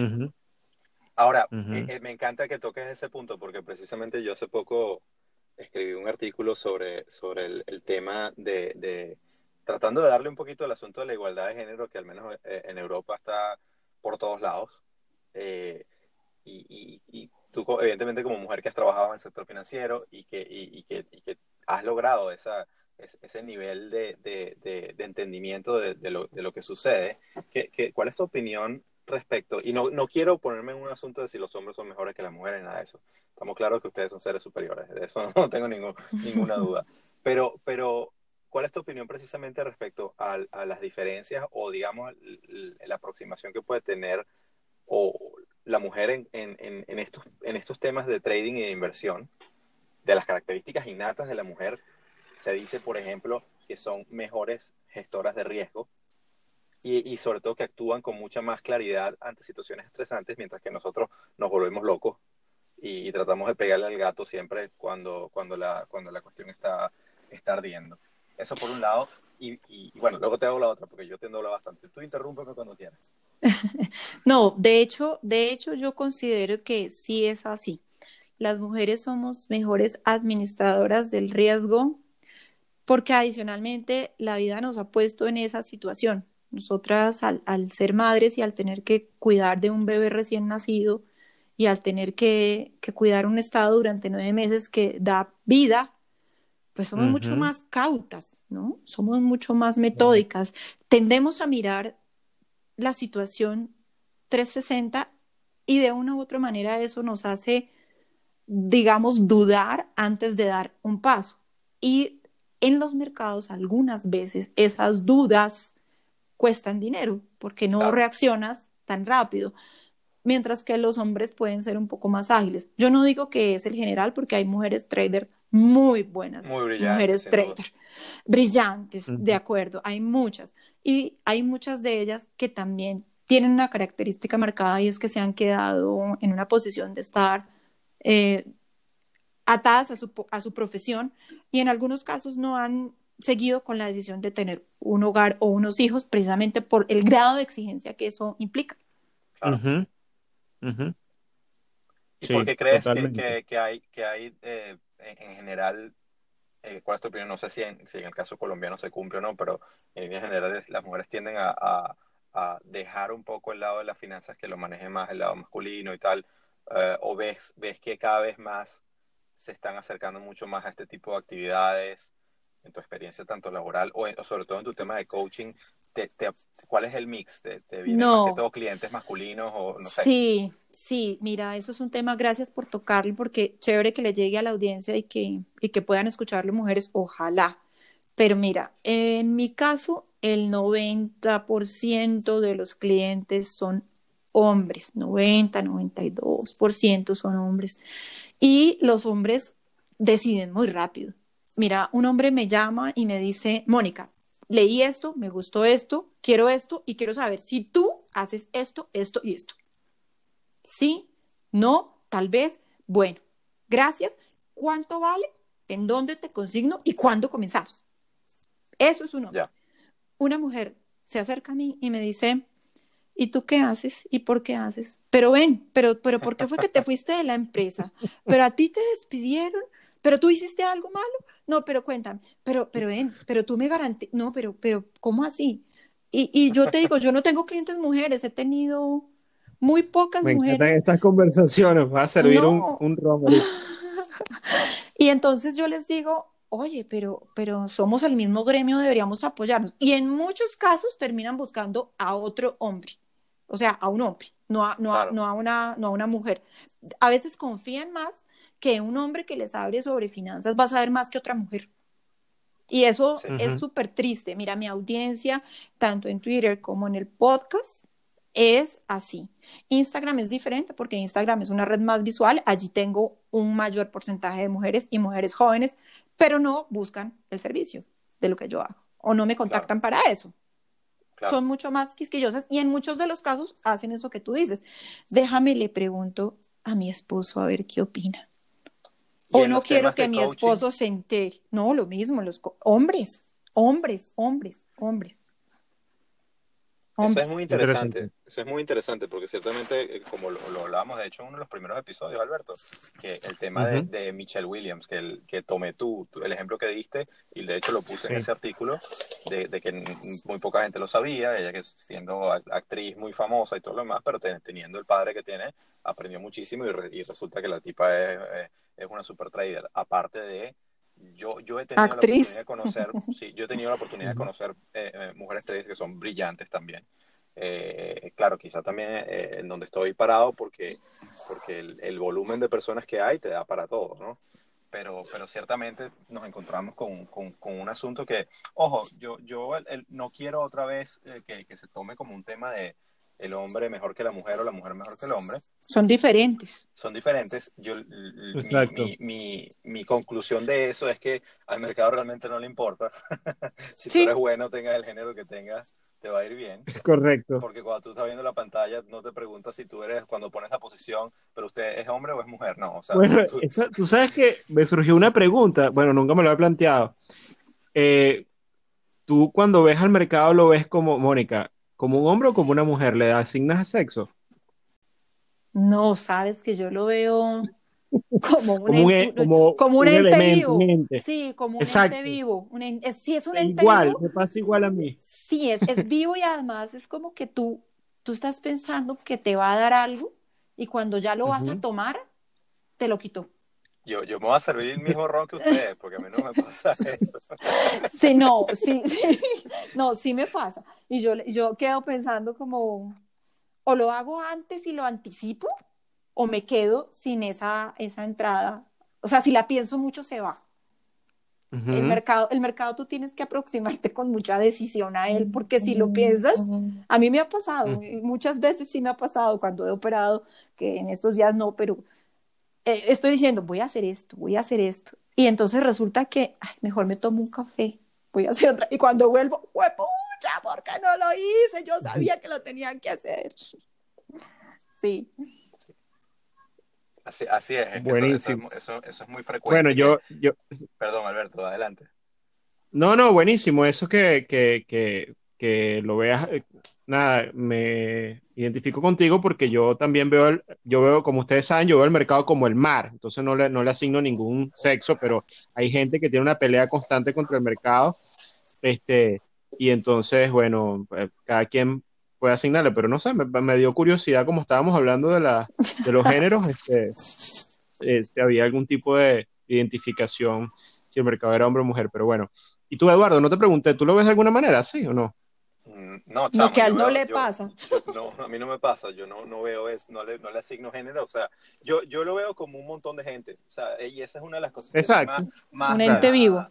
Ahora, eh, eh, me encanta que toques ese punto, porque precisamente yo hace poco escribí un artículo sobre, sobre el, tema de, tratando de darle un poquito al asunto de la igualdad de género, que al menos eh, en Europa está por todos lados. Eh, y, y, tú, evidentemente, como mujer que has trabajado en el sector financiero y que, y, que, has logrado esa, ese nivel de, de, de, entendimiento de, lo, de, lo, que sucede, ¿qué, cuál es tu opinión respecto, y no, no quiero ponerme en un asunto de si los hombres son mejores que las mujeres, nada de eso. Estamos claros que ustedes son seres superiores, de eso no tengo ningún, ninguna duda. Pero, pero ¿cuál es tu opinión precisamente respecto a, las diferencias o, digamos, la aproximación que puede tener o la mujer en, en, en, estos, en estos temas de trading y de inversión? De las características innatas de la mujer, se dice, por ejemplo, que son mejores gestoras de riesgo y, y, sobre todo que actúan con mucha más claridad ante situaciones estresantes, mientras que nosotros nos volvemos locos y, tratamos de pegarle al gato siempre cuando, cuando, la, cuando la cuestión está, está ardiendo. Eso por un lado. Y, y, bueno, luego te hago la otra porque yo te hablar bastante. Tú interrúmpeme cuando quieras. no, de hecho, de hecho yo considero que sí es así. Las mujeres somos mejores administradoras del riesgo porque adicionalmente la vida nos ha puesto en esa situación. Nosotras al, ser madres y al tener que cuidar de un bebé recién nacido y al tener que, cuidar un estado durante nueve meses que da vida, pues somos mucho más cautas, ¿no? Somos mucho más metódicas. Tendemos a mirar la situación 360 y de una u otra manera eso nos hace, digamos, dudar antes de dar un paso. Y en los mercados algunas veces esas dudas cuestan dinero porque no reaccionas tan rápido, mientras que los hombres pueden ser un poco más ágiles. Yo no digo que es el general porque hay mujeres traders muy buenas, mujeres traders brillantes, de acuerdo, hay muchas. Y hay muchas de ellas que también tienen una característica marcada y es que se han quedado en una posición de estar eh, atadas a su, a su profesión y en algunos casos no han seguido con la decisión de tener un hogar o unos hijos precisamente por el grado de exigencia que eso implica. ¿Y por qué crees que, que, hay, que hay eh, en, general, eh, cuál es tu opinión? No sé si en, si en el caso colombiano se cumple o no, pero en líneas generales las mujeres tienden a, a, a, dejar un poco el lado de las finanzas que lo maneje más el lado masculino y tal, eh, o ves, ves que cada vez más se están acercando mucho más a este tipo de actividades en tu experiencia tanto laboral o, sobre todo en tu tema de coaching, te, ¿cuál es el mix? ¿Te, te vienen más que todo clientes masculinos o no sé? Sí, sí, mira, eso es un tema, gracias por tocarlo, porque chévere que le llegue a la audiencia y que, y que puedan escucharlo mujeres, ojalá. Pero mira, en mi caso, el 90% de los clientes son hombres, 90, 92% son hombres. Y los hombres deciden muy rápido. Mira, un hombre me llama y me dice, Mónica, leí esto, me gustó esto, quiero esto y quiero saber si tú haces esto, esto y esto. Sí, no, tal vez, bueno, gracias. ¿Cuánto vale? ¿En dónde te consigno? ¿Y cuándo comenzamos? Eso es un hombre. Una mujer se acerca a mí y me dice, ¿y tú qué haces? ¿Y por qué haces? Pero ven, pero, pero ¿por qué fue que te fuiste de la empresa? Pero a ti te despidieron, pero tú hiciste algo malo. No, pero cuéntame, pero, pero ven, pero tú me garantizas, no, pero, pero, ¿cómo así? Y, y, yo te digo, yo no tengo clientes mujeres, he tenido muy pocas me mujeres. estas conversaciones, va a servir un, un y entonces yo les digo, oye, pero, pero somos el mismo gremio, deberíamos apoyarnos. Y en muchos casos terminan buscando a otro hombre, o sea, a un hombre, no a, no, no a, una, no a una mujer. A veces confían más que un hombre que les hable sobre finanzas va a saber más que otra mujer. Y eso es súper triste. Mira, mi audiencia, tanto en Twitter como en el podcast, es así. Instagram es diferente porque Instagram es una red más visual. Allí tengo un mayor porcentaje de mujeres y mujeres jóvenes pero no buscan el servicio de lo que yo hago o no me contactan para eso. Son mucho más quisquillosas y en muchos de los casos hacen eso que tú dices. Déjame, le pregunto a mi esposo a ver qué opina. O no quiero que mi esposo se entere. No, lo mismo, los hombres, hombres, hombres, hombres. Eso es muy interesante. Eso es muy interesante porque ciertamente, eh, como lo, hablábamos de hecho en uno de los primeros episodios, Alberto, que el tema de, Michelle Williams, que, el, que tomé tú, el ejemplo que diste, y de hecho lo puse en ese artículo, de, que muy poca gente lo sabía, ella que siendo actriz muy famosa y todo lo demás, pero teniendo el padre que tiene, aprendió muchísimo y, resulta que la tipa es, es una super trader. Aparte de yo, yo he tenido la oportunidad de conocer, sí, yo he tenido la oportunidad de conocer eh, eh, mujeres traders que son brillantes también. Eh, claro, quizá también en donde estoy parado porque, porque el, el, volumen de personas que hay te da para todo, ¿no? pero, pero ciertamente nos encontramos con, con, un asunto que, ojo, yo, yo no quiero otra vez que, que, se tome como un tema de el hombre mejor que la mujer o la mujer mejor que el hombre. Son diferentes. Son diferentes. Yo, mi, mi, mi, conclusión de eso es que al mercado realmente no le importa. si tú eres bueno, tengas el género que tengas, te va a ir bien. Correcto. Porque cuando tú estás viendo la pantalla, no te preguntas si tú eres, cuando pones la posición, pero usted es hombre o es mujer. No, o sea. Bueno, tú... sabes que me surgió una pregunta, bueno, nunca me lo he planteado. Eh, tú cuando ves al mercado lo ves como, Mónica, como un hombre o como una mujer, ¿le asignas a sexo? No, sabes que yo lo veo como un, como un, ente, como, un ente vivo. Sí, como un ente vivo. sí, es un ente igual, me pasa igual a mí. Sí, es, es vivo y además es como que tú, tú estás pensando que te va a dar algo y cuando ya lo vas a tomar, te lo quitó. Yo, yo me voy a servir el mismo ron que ustedes, porque a mí no me pasa eso. Sí, no, sí, sí, no, sí me pasa. Y yo, yo quedo pensando como, o lo hago antes y lo anticipo, o me quedo sin esa, esa entrada. O sea, si la pienso mucho, se va. el, mercado, el mercado tú tienes que aproximarte con mucha decisión a él, porque si lo piensas, a mí me ha pasado, muchas veces sí me ha pasado cuando he operado, que en estos días no, pero eh, estoy diciendo, voy a hacer esto, voy a hacer esto. Y entonces resulta que, mejor me tomo un café, voy a hacer otra. Y cuando vuelvo, ¡huepucha! ¿Por qué no lo hice? Yo sabía que lo tenían que hacer. Sí. Así, así es. buenísimo. Eso, eso, es muy frecuente. Bueno, yo, yo... Perdón, Alberto, adelante. No, no, buenísimo. Eso que, que, que, que lo veas, eh, nada, me identifico contigo porque yo también veo, el, yo veo, como ustedes saben, yo veo el mercado como el mar, entonces no le, no le asigno ningún sexo, pero hay gente que tiene una pelea constante contra el mercado, este, y entonces, bueno, eh, cada quien puede asignarle, pero no sé, me, dio curiosidad, como estábamos hablando de, la, de los géneros, este, este, había algún tipo de identificación si el mercado era hombre o mujer, pero bueno. Y tú, Eduardo, no te pregunté, ¿tú lo ves de alguna manera, sí o no? No, no, que a él no le pasa. no, a mí no me pasa, yo no, no veo es, no le, no le asigno género, o sea, yo, yo lo veo como un montón de gente, o sea, y esa es una de las cosas Exacto. más, un ente vivo.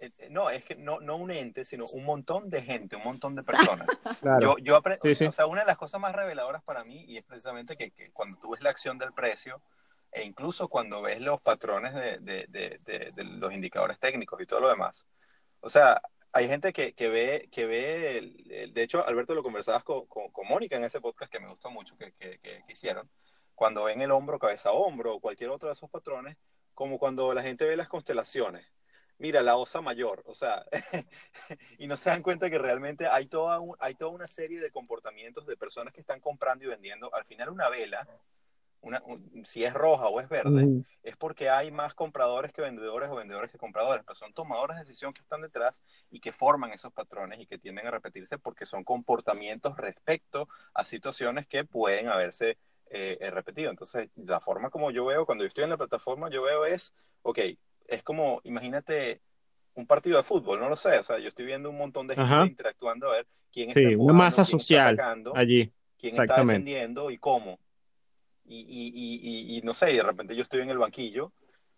Eh, eh, no, es que no, no un ente, sino un montón de gente, un montón de personas. Yo, yo o sea, una de las cosas más reveladoras para mí, y es precisamente que, que, cuando tú ves la acción del precio, e incluso cuando ves los patrones de, de, de, de, los indicadores técnicos y todo lo demás, o sea, hay gente que, que ve, que ve de hecho, Alberto, lo conversabas con, con, Mónica en ese podcast que me gustó mucho que, que, que, hicieron, cuando ven el hombro, cabeza a hombro o cualquier otro de esos patrones, como cuando la gente ve las constelaciones mira, la osa mayor, o sea, y no se dan cuenta que realmente hay toda, hay toda una serie de comportamientos de personas que están comprando y vendiendo. Al final una vela, una, si es roja o es verde, es porque hay más compradores que vendedores o vendedores que compradores, pero son tomadores de decisión que están detrás y que forman esos patrones y que tienden a repetirse porque son comportamientos respecto a situaciones que pueden haberse eh, repetido. Entonces, la forma como yo veo, cuando yo estoy en la plataforma, yo veo es, ok, es como, imagínate un partido de fútbol, no lo sé, o sea, yo estoy viendo un montón de gente interactuando a ver quién sí, está una masa social allí. quién está defendiendo y cómo. Y, y, y, y, no sé, y de repente yo estoy en el banquillo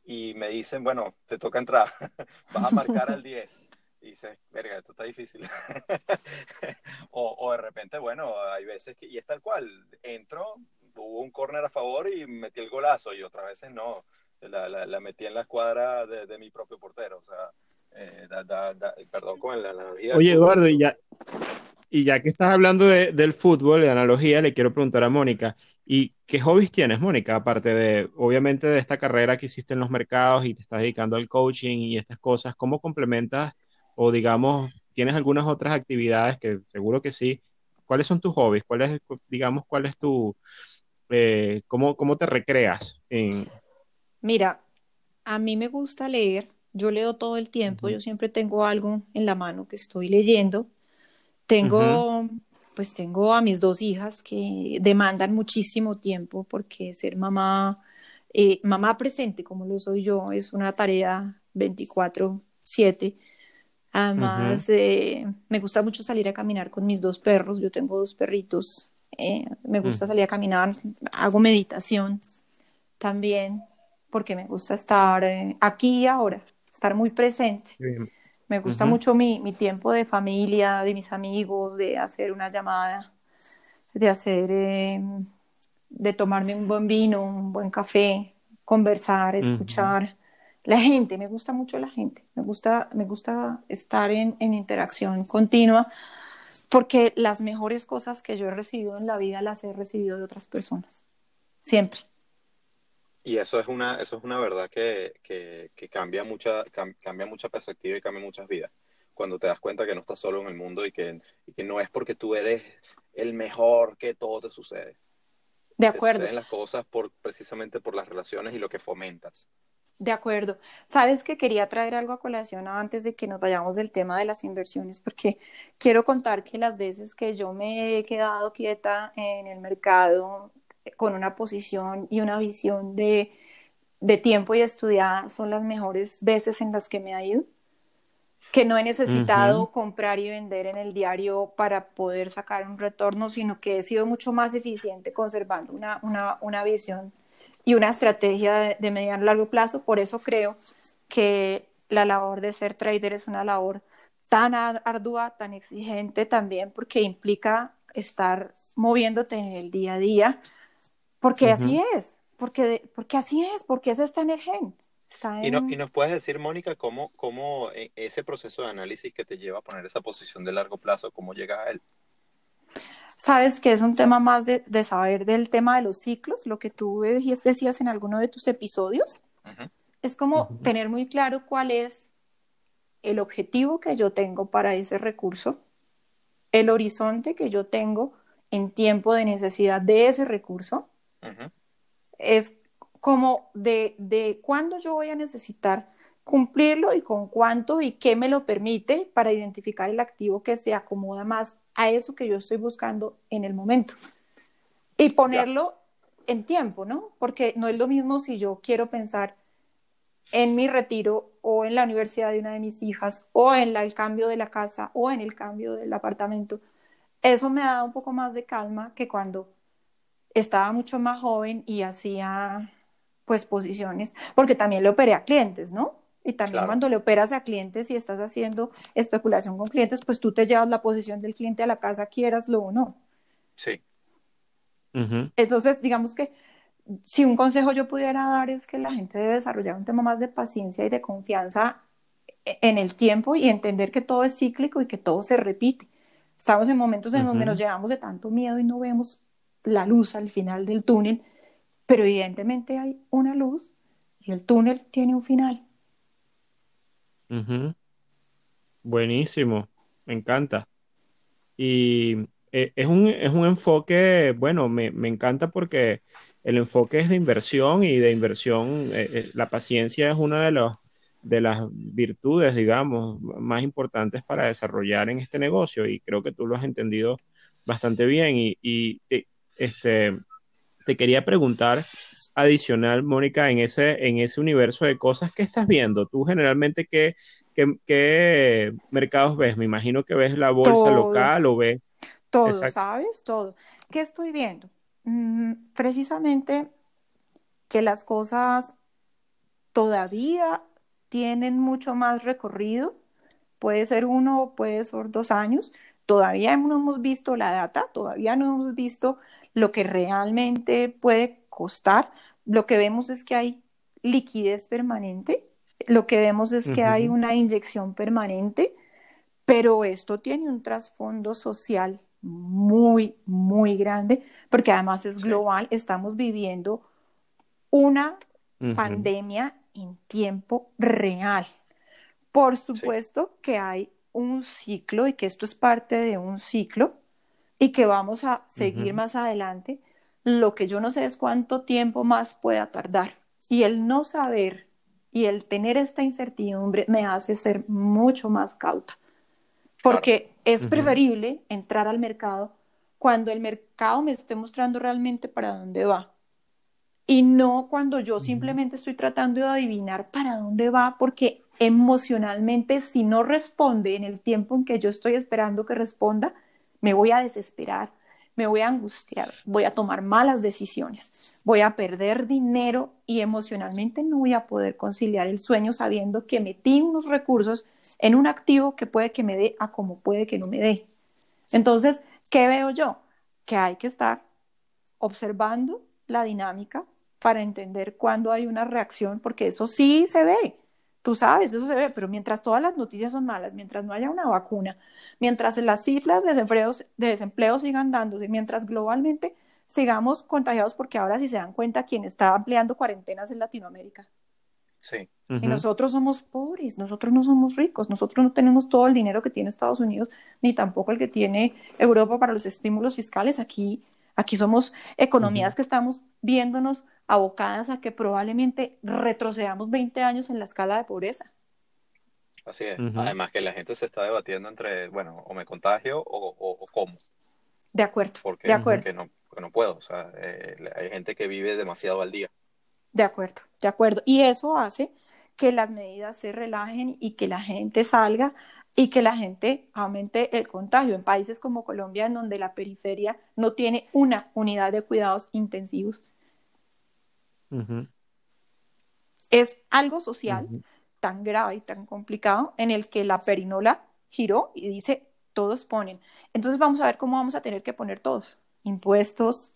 y me dicen, bueno, te toca entrar, vas a marcar al 10. Y dices, verga, esto está difícil. o, o de repente, bueno, hay veces que, y es tal cual, entro, hubo un córner a favor y metí el golazo, y otras veces no la, la, metí en la escuadra de, mi propio portero. O sea, eh, perdón con la analogía. Oye, Eduardo, y ya, y ya que estás hablando de, del fútbol, de analogía, le quiero preguntar a Mónica, ¿y qué hobbies tienes, Mónica? Aparte de, obviamente, de esta carrera que hiciste en los mercados y te estás dedicando al coaching y estas cosas, ¿cómo complementas o, digamos, tienes algunas otras actividades que seguro que sí? ¿Cuáles son tus hobbies? ¿Cuál es, digamos, cuál es tu, eh, cómo, cómo te recreas en, Mira, a mí me gusta leer, yo leo todo el tiempo, yo siempre tengo algo en la mano que estoy leyendo. Tengo, pues tengo a mis dos hijas que demandan muchísimo tiempo porque ser mamá, eh, mamá presente como lo soy yo, es una tarea 24/7. Además, eh, me gusta mucho salir a caminar con mis dos perros, yo tengo dos perritos, eh, me gusta mm. salir a caminar, hago meditación también porque me gusta estar eh, aquí y ahora, estar muy presente. Me gusta mucho mi, mi, tiempo de familia, de mis amigos, de hacer una llamada, de hacer, em, de tomarme un buen vino, un buen café, conversar, escuchar. La gente, me gusta mucho la gente, me gusta, me gusta estar en, en interacción continua porque las mejores cosas que yo he recibido en la vida las he recibido de otras personas, siempre. Y eso es una, eso es una verdad que, que, que cambia, mucha, cambia mucha perspectiva y cambia muchas vidas. Cuando te das cuenta que no estás solo en el mundo y que, y que no es porque tú eres el mejor que todo te sucede. De acuerdo. Te suceden las cosas por, precisamente por las relaciones y lo que fomentas. De acuerdo. Sabes que quería traer algo a colación antes de que nos vayamos del tema de las inversiones, porque quiero contar que las veces que yo me he quedado quieta en el mercado con una posición y una visión de, tiempo y estudiada son las mejores veces en las que me ha ido, que no he necesitado comprar y vender en el diario para poder sacar un retorno, sino que he sido mucho más eficiente conservando una, una, visión y una estrategia de, de mediano y largo plazo. Por eso creo que la labor de ser trader es una labor tan ardua, tan exigente también, porque implica estar moviéndote en el día a día, porque así es, porque, porque así es, porque eso está en el gen. ¿Y, no, ¿Y, nos puedes decir, Mónica, cómo, cómo eh, ese proceso de análisis que te lleva a poner esa posición de largo plazo, cómo llegas a él? Sabes que es un tema más de, de saber del tema de los ciclos, lo que tú decías en alguno de tus episodios. Es como tener muy claro cuál es el objetivo que yo tengo para ese recurso, el horizonte que yo tengo en tiempo de necesidad de ese recurso es como de, de cuándo yo voy a necesitar cumplirlo y con cuánto y qué me lo permite para identificar el activo que se acomoda más a eso que yo estoy buscando en el momento. Y ponerlo en tiempo, ¿no? Porque no es lo mismo si yo quiero pensar en mi retiro o en la universidad de una de mis hijas o en el cambio de la casa o en el cambio del apartamento. Eso me da un poco más de calma que cuando estaba mucho más joven y hacía pues posiciones, porque también le operé a clientes, ¿no? Y también cuando le operas a clientes y estás haciendo especulación con clientes, pues tú te llevas la posición del cliente a la casa, quieraslo o no. Sí. Entonces, digamos que si un consejo yo pudiera dar es que la gente debe desarrollar un tema más de paciencia y de confianza e-, en el tiempo y entender que todo es cíclico y que todo se repite. Estamos en momentos en donde nos llenamos de tanto miedo y no vemos la luz al final del túnel, pero evidentemente hay una luz y el túnel tiene un final. Buenísimo, me encanta. Y eh, es un, es un enfoque, bueno, me, encanta porque el enfoque es de inversión y de inversión, eh, eh, la paciencia es una de, los, de las virtudes, digamos, más importantes para desarrollar en este negocio y creo que tú lo has entendido bastante bien y este, te quería preguntar adicional, Mónica, en ese, en ese universo de cosas que estás viendo, tú generalmente qué, qué, mercados ves? Me imagino que ves la bolsa local o ves... Todo, ¿sabes? Todo. ¿Qué estoy viendo? Mm, precisamente que las cosas todavía tienen mucho más recorrido, puede ser uno, puede ser dos años, todavía no hemos visto la data, todavía no hemos visto lo que realmente puede costar. Lo que vemos es que hay liquidez permanente, lo que vemos es que hay una inyección permanente, pero esto tiene un trasfondo social muy, muy grande, porque además es global, estamos viviendo una pandemia en tiempo real. Por supuesto que hay un ciclo y que esto es parte de un ciclo y que vamos a seguir más adelante. Lo que yo no sé es cuánto tiempo más pueda tardar. Y el no saber y el tener esta incertidumbre me hace ser mucho más cauta. Porque es preferible entrar al mercado cuando el mercado me esté mostrando realmente para dónde va. Y no cuando yo simplemente estoy tratando de adivinar para dónde va, porque emocionalmente si no responde en el tiempo en que yo estoy esperando que responda, me voy a desesperar, me voy a angustiar, voy a tomar malas decisiones, voy a perder dinero y emocionalmente no voy a poder conciliar el sueño sabiendo que metí unos recursos en un activo que puede que me dé a como puede que no me dé. Entonces, ¿qué veo yo? Que hay que estar observando la dinámica para entender cuándo hay una reacción, porque eso sí se ve. Tú sabes, eso se ve, pero mientras todas las noticias son malas, mientras no haya una vacuna, mientras las cifras de desempleo, de desempleo sigan dándose, mientras globalmente sigamos contagiados, porque ahora si se dan cuenta, quien está ampliando cuarentenas en Latinoamérica. Sí. Y nosotros somos pobres, nosotros no somos ricos, nosotros no tenemos todo el dinero que tiene Estados Unidos, ni tampoco el que tiene Europa para los estímulos fiscales. Aquí, aquí somos economías que estamos viéndonos abocadas a que probablemente retrocedamos 20 años en la escala de pobreza. Así es. Además que la gente se está debatiendo entre, bueno, o me contagio o, o, cómo. De acuerdo. Porque, de acuerdo. Porque no, porque no puedo. O sea, eh, hay gente que vive demasiado al día. De acuerdo, de acuerdo. Y eso hace que las medidas se relajen y que la gente salga y que la gente aumente el contagio. En países como Colombia, en donde la periferia no tiene una unidad de cuidados intensivos, es algo social tan grave y tan complicado en el que la perinola giró y dice, todos ponen. Entonces vamos a ver cómo vamos a tener que poner todos. Impuestos,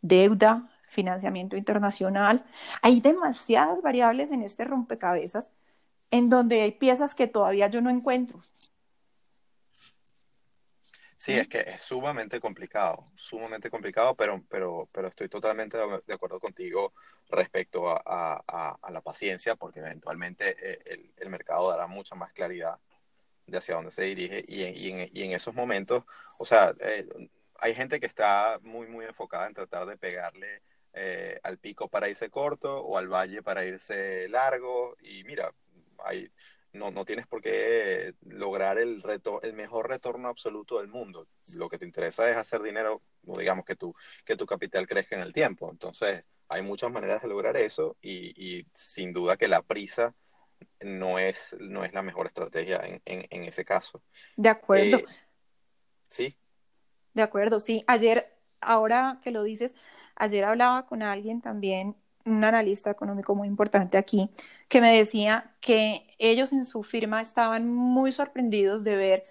deuda, financiamiento internacional. Hay demasiadas variables en este rompecabezas en donde hay piezas que todavía yo no encuentro. Sí, es que es sumamente complicado, sumamente complicado, pero, pero, pero estoy totalmente de acuerdo contigo respecto a, la paciencia, porque eventualmente eh, el, mercado dará mucha más claridad de hacia dónde se dirige y en, y en, esos momentos, o sea, eh, hay gente que está muy, muy enfocada en tratar de pegarle eh, al pico para irse corto o al valle para irse largo y mira, hay, no, no tienes por qué lograr el, el mejor retorno absoluto del mundo. Lo que te interesa es hacer dinero, o digamos que tu, que tu capital crezca en el tiempo. Entonces, hay muchas maneras de lograr eso y, sin duda que la prisa no es, no es la mejor estrategia en, en, ese caso. De acuerdo. Eh, sí. De acuerdo, sí. Ayer, ahora que lo dices, ayer hablaba con alguien también, un analista económico muy importante aquí, que me decía que ellos en su firma estaban muy sorprendidos de ver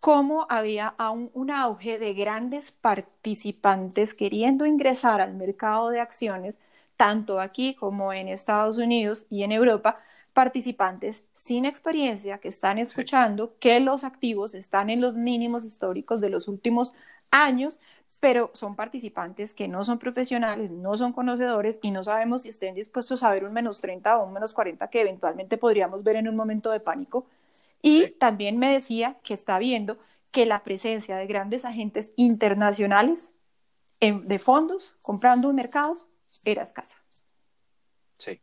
cómo había aún un auge de grandes participantes queriendo ingresar al mercado de acciones, tanto aquí como en Estados Unidos y en Europa, participantes sin experiencia que están escuchando que los activos están en los mínimos históricos de los últimos años, pero son participantes que no son profesionales, no son conocedores y no sabemos si estén dispuestos a ver un menos 30 o un menos 40 que eventualmente podríamos ver en un momento de pánico. Y también me decía que está viendo que la presencia de grandes agentes internacionales de fondos comprando mercados era escasa. Sí,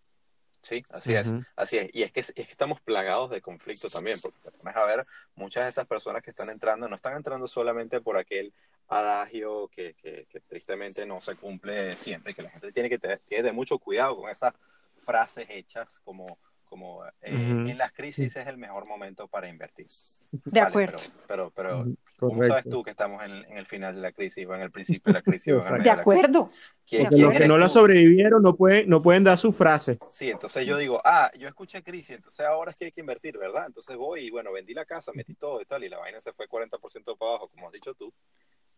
sí, así es, así es. Y es que, es que estamos plagados de conflicto también, porque te pones a ver, muchas de esas personas que están entrando no están entrando solamente por aquel adagio que, que, tristemente no se cumple siempre, que la gente tiene que tener mucho cuidado con esas frases hechas como como eh, en las crisis es el mejor momento para invertir. De acuerdo. Pero, pero, ¿cómo sabes tú que estamos en, el final de la crisis o en el principio de la crisis? de acuerdo. los que no la sobrevivieron no pueden, no pueden dar su frase. Sí, entonces yo digo, ah, yo escuché crisis, entonces ahora es que hay que invertir, ¿verdad? Entonces voy y bueno, vendí la casa, metí todo y tal, y la vaina se fue 40% para abajo, como has dicho tú.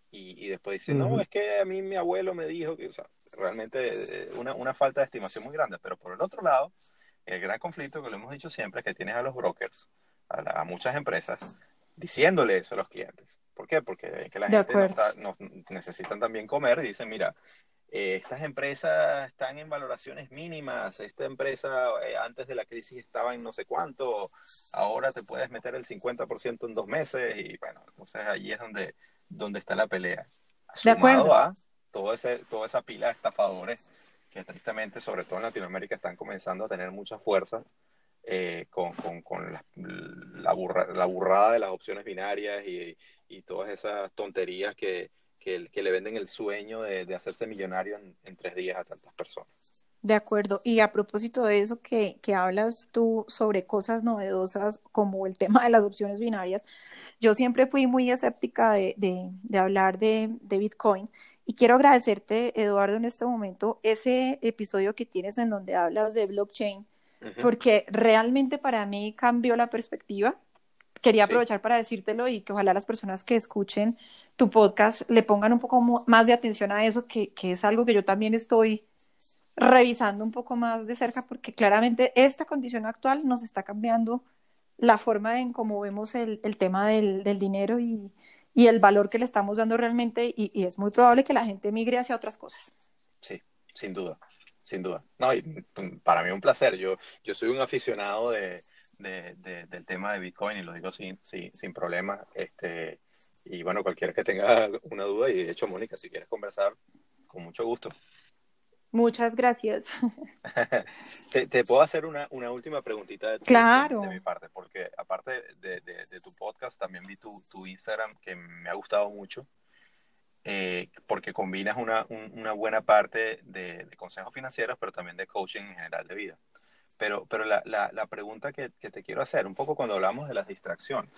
Y, y después dice, no, es que a mí mi abuelo me dijo que, o sea, realmente eh, una, una falta de estimación muy grande. Pero por el otro lado, el gran conflicto que lo hemos dicho siempre es que tienes a los brokers, a, muchas empresas, diciéndole eso a los clientes. ¿Por qué? Porque que la gente no necesitan también comer y dicen, mira, eh, estas empresas están en valoraciones mínimas, esta empresa eh, antes de la crisis estaba en no sé cuánto, ahora te puedes meter el 50% en dos meses y bueno, entonces ahí es donde, donde está la pelea. Sumado a todo ese, toda esa pila de estafadores que tristemente, sobre todo en Latinoamérica, están comenzando a tener mucha fuerza eh, con, con, con la, la, burrada de las opciones binarias y, y todas esas tonterías que, que, le venden el sueño de, de hacerse millonario en, tres días a tantas personas. De acuerdo. Y a propósito de eso que, que, hablas tú sobre cosas novedosas como el tema de las opciones binarias, yo siempre fui muy escéptica de, de, de hablar de, de, Bitcoin y quiero agradecerte, Eduardo, en este momento, ese episodio que tienes en donde hablas de blockchain, porque realmente para mí cambió la perspectiva. Quería aprovechar para decírtelo y que ojalá las personas que escuchen tu podcast le pongan un poco más de atención a eso, que, que es algo que yo también estoy revisando un poco más de cerca porque claramente esta condición actual nos está cambiando la forma en cómo vemos el, el tema del, del dinero y, y, el valor que le estamos dando realmente y, es muy probable que la gente migre hacia otras cosas. Sí, sin duda, sin duda. No, y para mí un placer. Yo, yo soy un aficionado de, de, del tema de Bitcoin y lo digo sin, sin, sin problema. Este, y bueno, cualquiera que tenga una duda, y de hecho, Mónica, si quieres conversar, con mucho gusto. Muchas gracias. te, puedo hacer una, una última preguntita de, claro. de, mi parte, porque aparte de, de, tu podcast, también vi tu, tu, Instagram que me ha gustado mucho, eh, porque combinas una, una, buena parte de, consejos financieros, pero también de coaching en general de vida. Pero, pero la, la, la pregunta que, que, te quiero hacer, un poco cuando hablamos de las distracciones,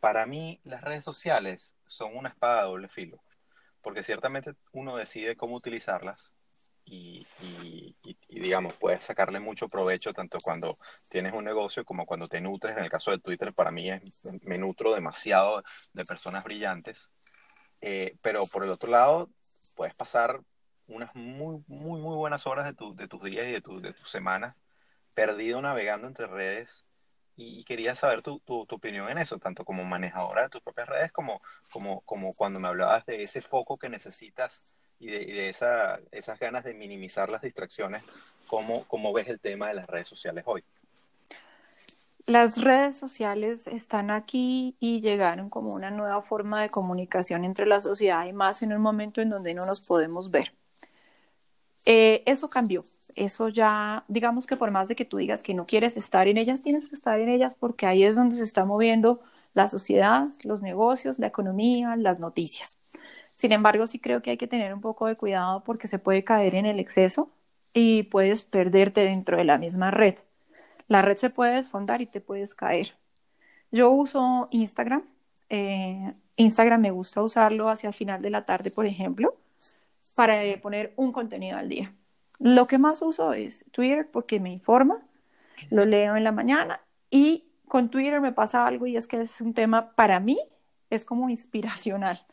para mí las redes sociales son una espada de doble filo, porque ciertamente uno decide cómo utilizarlas, y, digamos, puedes sacarle mucho provecho tanto cuando tienes un negocio como cuando te nutres. En el caso de Twitter, para mí es, me nutro demasiado de personas brillantes. Eh, pero por el otro lado, puedes pasar unas muy, muy, muy buenas horas de, tu, de tus días y de, tu, de tus semanas perdido navegando entre redes. Y, quería saber tu, tu, tu, opinión en eso, tanto como manejadora de tus propias redes como, como, como cuando me hablabas de ese foco que necesitas y de, esa, esas ganas de minimizar las distracciones, ¿cómo, ¿cómo ves el tema de las redes sociales hoy? Las redes sociales están aquí y llegaron como una nueva forma de comunicación entre la sociedad y más en un momento en donde no nos podemos ver. Eh, eso cambió, eso ya, digamos que por más de que tú digas que no quieres estar en ellas, tienes que estar en ellas porque ahí es donde se está moviendo la sociedad, los negocios, la economía, las noticias. Sin embargo, sí creo que hay que tener un poco de cuidado porque se puede caer en el exceso y puedes perderte dentro de la misma red. La red se puede desfondar y te puedes caer. Yo uso Instagram. Eh, Instagram me gusta usarlo hacia el final de la tarde, por ejemplo, para poner un contenido al día. Lo que más uso es Twitter porque me informa, lo leo en la mañana y con Twitter me pasa algo y es que es un tema para mí, es como inspiracional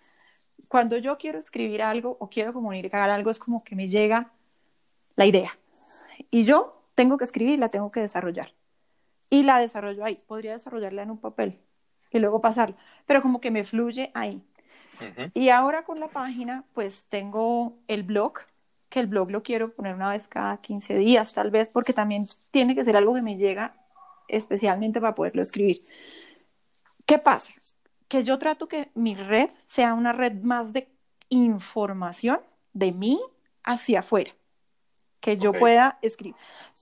cuando yo quiero escribir algo o quiero comunicar algo, es como que me llega la idea. Y yo tengo que escribir, la tengo que desarrollar. Y la desarrollo ahí. Podría desarrollarla en un papel y luego pasarla, pero como que me fluye ahí. Y ahora con la página, pues tengo el blog, que el blog lo quiero poner una vez cada 15 días, tal vez, porque también tiene que ser algo que me llega especialmente para poderlo escribir. ¿Qué pasa? Que yo trato que mi red sea una red más de información de mí hacia afuera, que yo pueda escribir.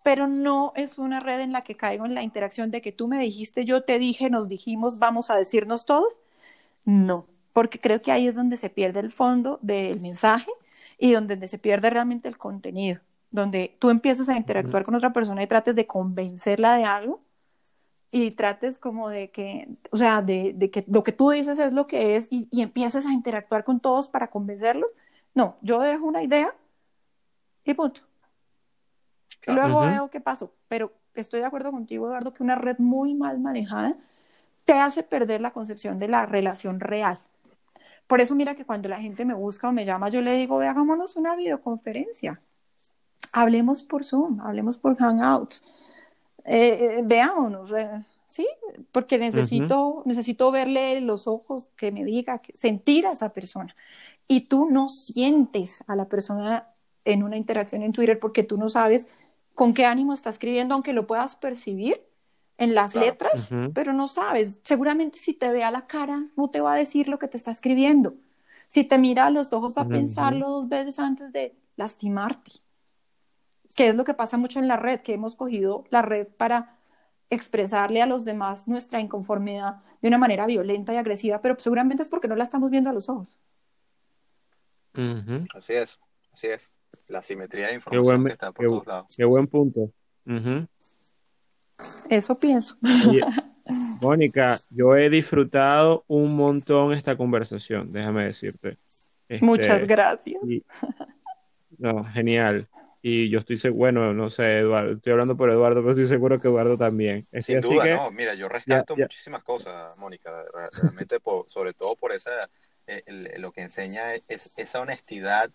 Pero no es una red en la que caigo en la interacción de que tú me dijiste, yo te dije, nos dijimos, vamos a decirnos todos. No, porque creo que ahí es donde se pierde el fondo del mensaje y donde se pierde realmente el contenido, donde tú empiezas a interactuar con otra persona y trates de convencerla de algo y trates como de que, o sea, de, de, que lo que tú dices es lo que es y, y, empieces a interactuar con todos para convencerlos. No, yo dejo una idea y punto. luego veo qué pasó. Pero estoy de acuerdo contigo, Eduardo, que una red muy mal manejada te hace perder la concepción de la relación real. Por eso mira que cuando la gente me busca o me llama, yo le digo, hagámonos una videoconferencia. Hablemos por Zoom, hablemos por Hangouts eh, eh, veámonos, eh, ¿sí? Porque necesito, necesito verle los ojos, que me diga, sentir a esa persona. Y tú no sientes a la persona en una interacción en Twitter porque tú no sabes con qué ánimo está escribiendo, aunque lo puedas percibir en las letras, pero no sabes. Seguramente si te ve a la cara, no te va a decir lo que te está escribiendo. Si te mira a los ojos, va a pensarlo dos veces antes de lastimarte que es lo que pasa mucho en la red, que hemos cogido la red para expresarle a los demás nuestra inconformidad de una manera violenta y agresiva, pero seguramente es porque no la estamos viendo a los ojos. Así es, Así es. La simetría de información que está por todos lados. Qué buen punto. Eso pienso. Mónica, yo he disfrutado un montón esta conversación, déjame decirte. Muchas este, gracias. no, genial. Y yo estoy seguro, bueno, no sé, Eduardo, estoy hablando por Eduardo, pero estoy seguro que Eduardo también. Sin duda, no, mira, yo rescato muchísimas cosas, Mónica, realmente, sobre todo por esa, eh, lo que enseña es esa honestidad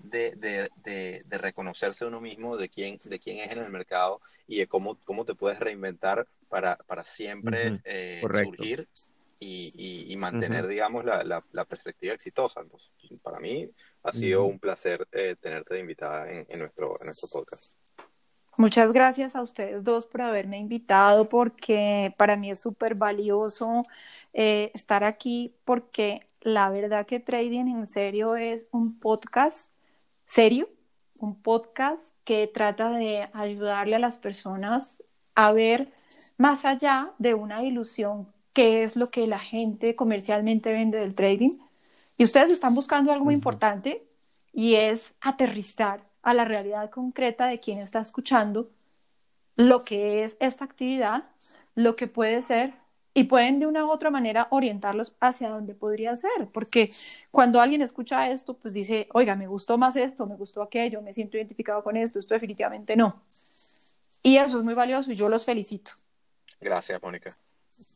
de, de, de, reconocerse uno mismo, de quién, de quién es en el mercado y de cómo, cómo te puedes reinventar para, para siempre eh, surgir y, y, mantener, digamos, la, la, perspectiva exitosa. Entonces, para mí ha sido un placer eh, tenerte de invitada en, en, nuestro, en nuestro podcast. Muchas gracias a ustedes dos por haberme invitado, porque para mí es súper valioso eh, estar aquí, porque la verdad que Trading en serio es un podcast serio, un podcast que trata de ayudarle a las personas a ver más allá de una ilusión qué es lo que la gente comercialmente vende del trading. Y ustedes están buscando algo muy importante y es aterrizar a la realidad concreta de quien está escuchando lo que es esta actividad, lo que puede ser y pueden de una u otra manera orientarlos hacia donde podría ser, porque cuando alguien escucha esto, pues dice, oiga, me gustó más esto, me gustó aquello, me siento identificado con esto, esto definitivamente no. Y eso es muy valioso y yo los felicito. Gracias, Mónica.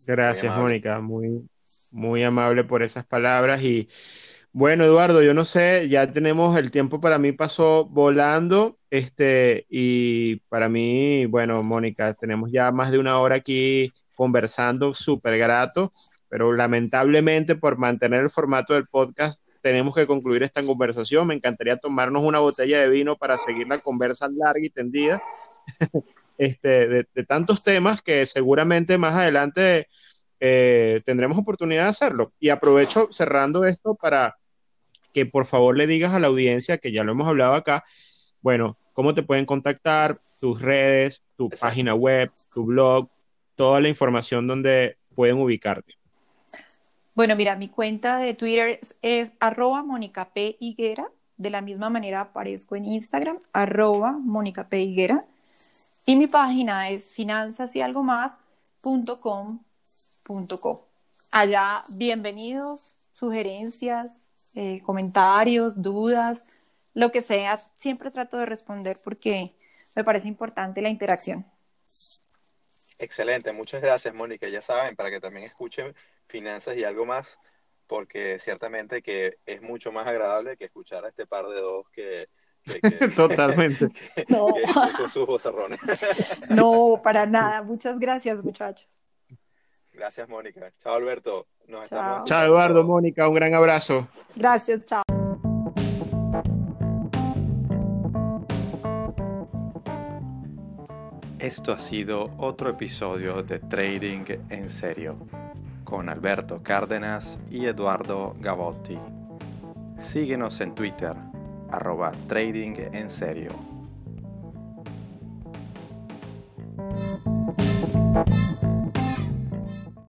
Gracias, Mónica, muy, muy amable por esas palabras y bueno, Eduardo, yo no sé, ya tenemos el tiempo para mí pasó volando, este, y para mí, bueno, Mónica, tenemos ya más de una hora aquí conversando, súper grato, pero lamentablemente por mantener el formato del podcast tenemos que concluir esta conversación. Me encantaría tomarnos una botella de vino para seguir la conversa larga y tendida este, de, tantos temas que seguramente más adelante eh, tendremos oportunidad de hacerlo. Y aprovecho cerrando esto para que por favor le digas a la audiencia, que ya lo hemos hablado acá, bueno, cómo te pueden contactar, tus redes, tu página web, tu blog, toda la información donde pueden ubicarte. Bueno, mira, mi cuenta de Twitter es, arroba Mónica P. Higuera. De la misma manera aparezco en Instagram, arroba Mónica P. Higuera. Y mi página es finanzas Allá, bienvenidos, sugerencias, eh, comentarios, dudas, lo que sea. Siempre trato de responder porque me parece importante la interacción. Excelente, muchas gracias Mónica. Ya saben, para que también escuchen finanzas y algo más, porque ciertamente que es mucho más agradable que escuchar a este par de dos que... Totalmente. no. con sus bozarrones. no, para nada. Muchas gracias, muchachos. Gracias, Mónica. Chao, Alberto. chao. chao, Eduardo, Mónica. Un gran abrazo. Gracias, chao. Esto ha sido otro episodio de Trading en Serio con Alberto Cárdenas y Eduardo Gavotti. Síguenos en Twitter, arroba Trading en Serio.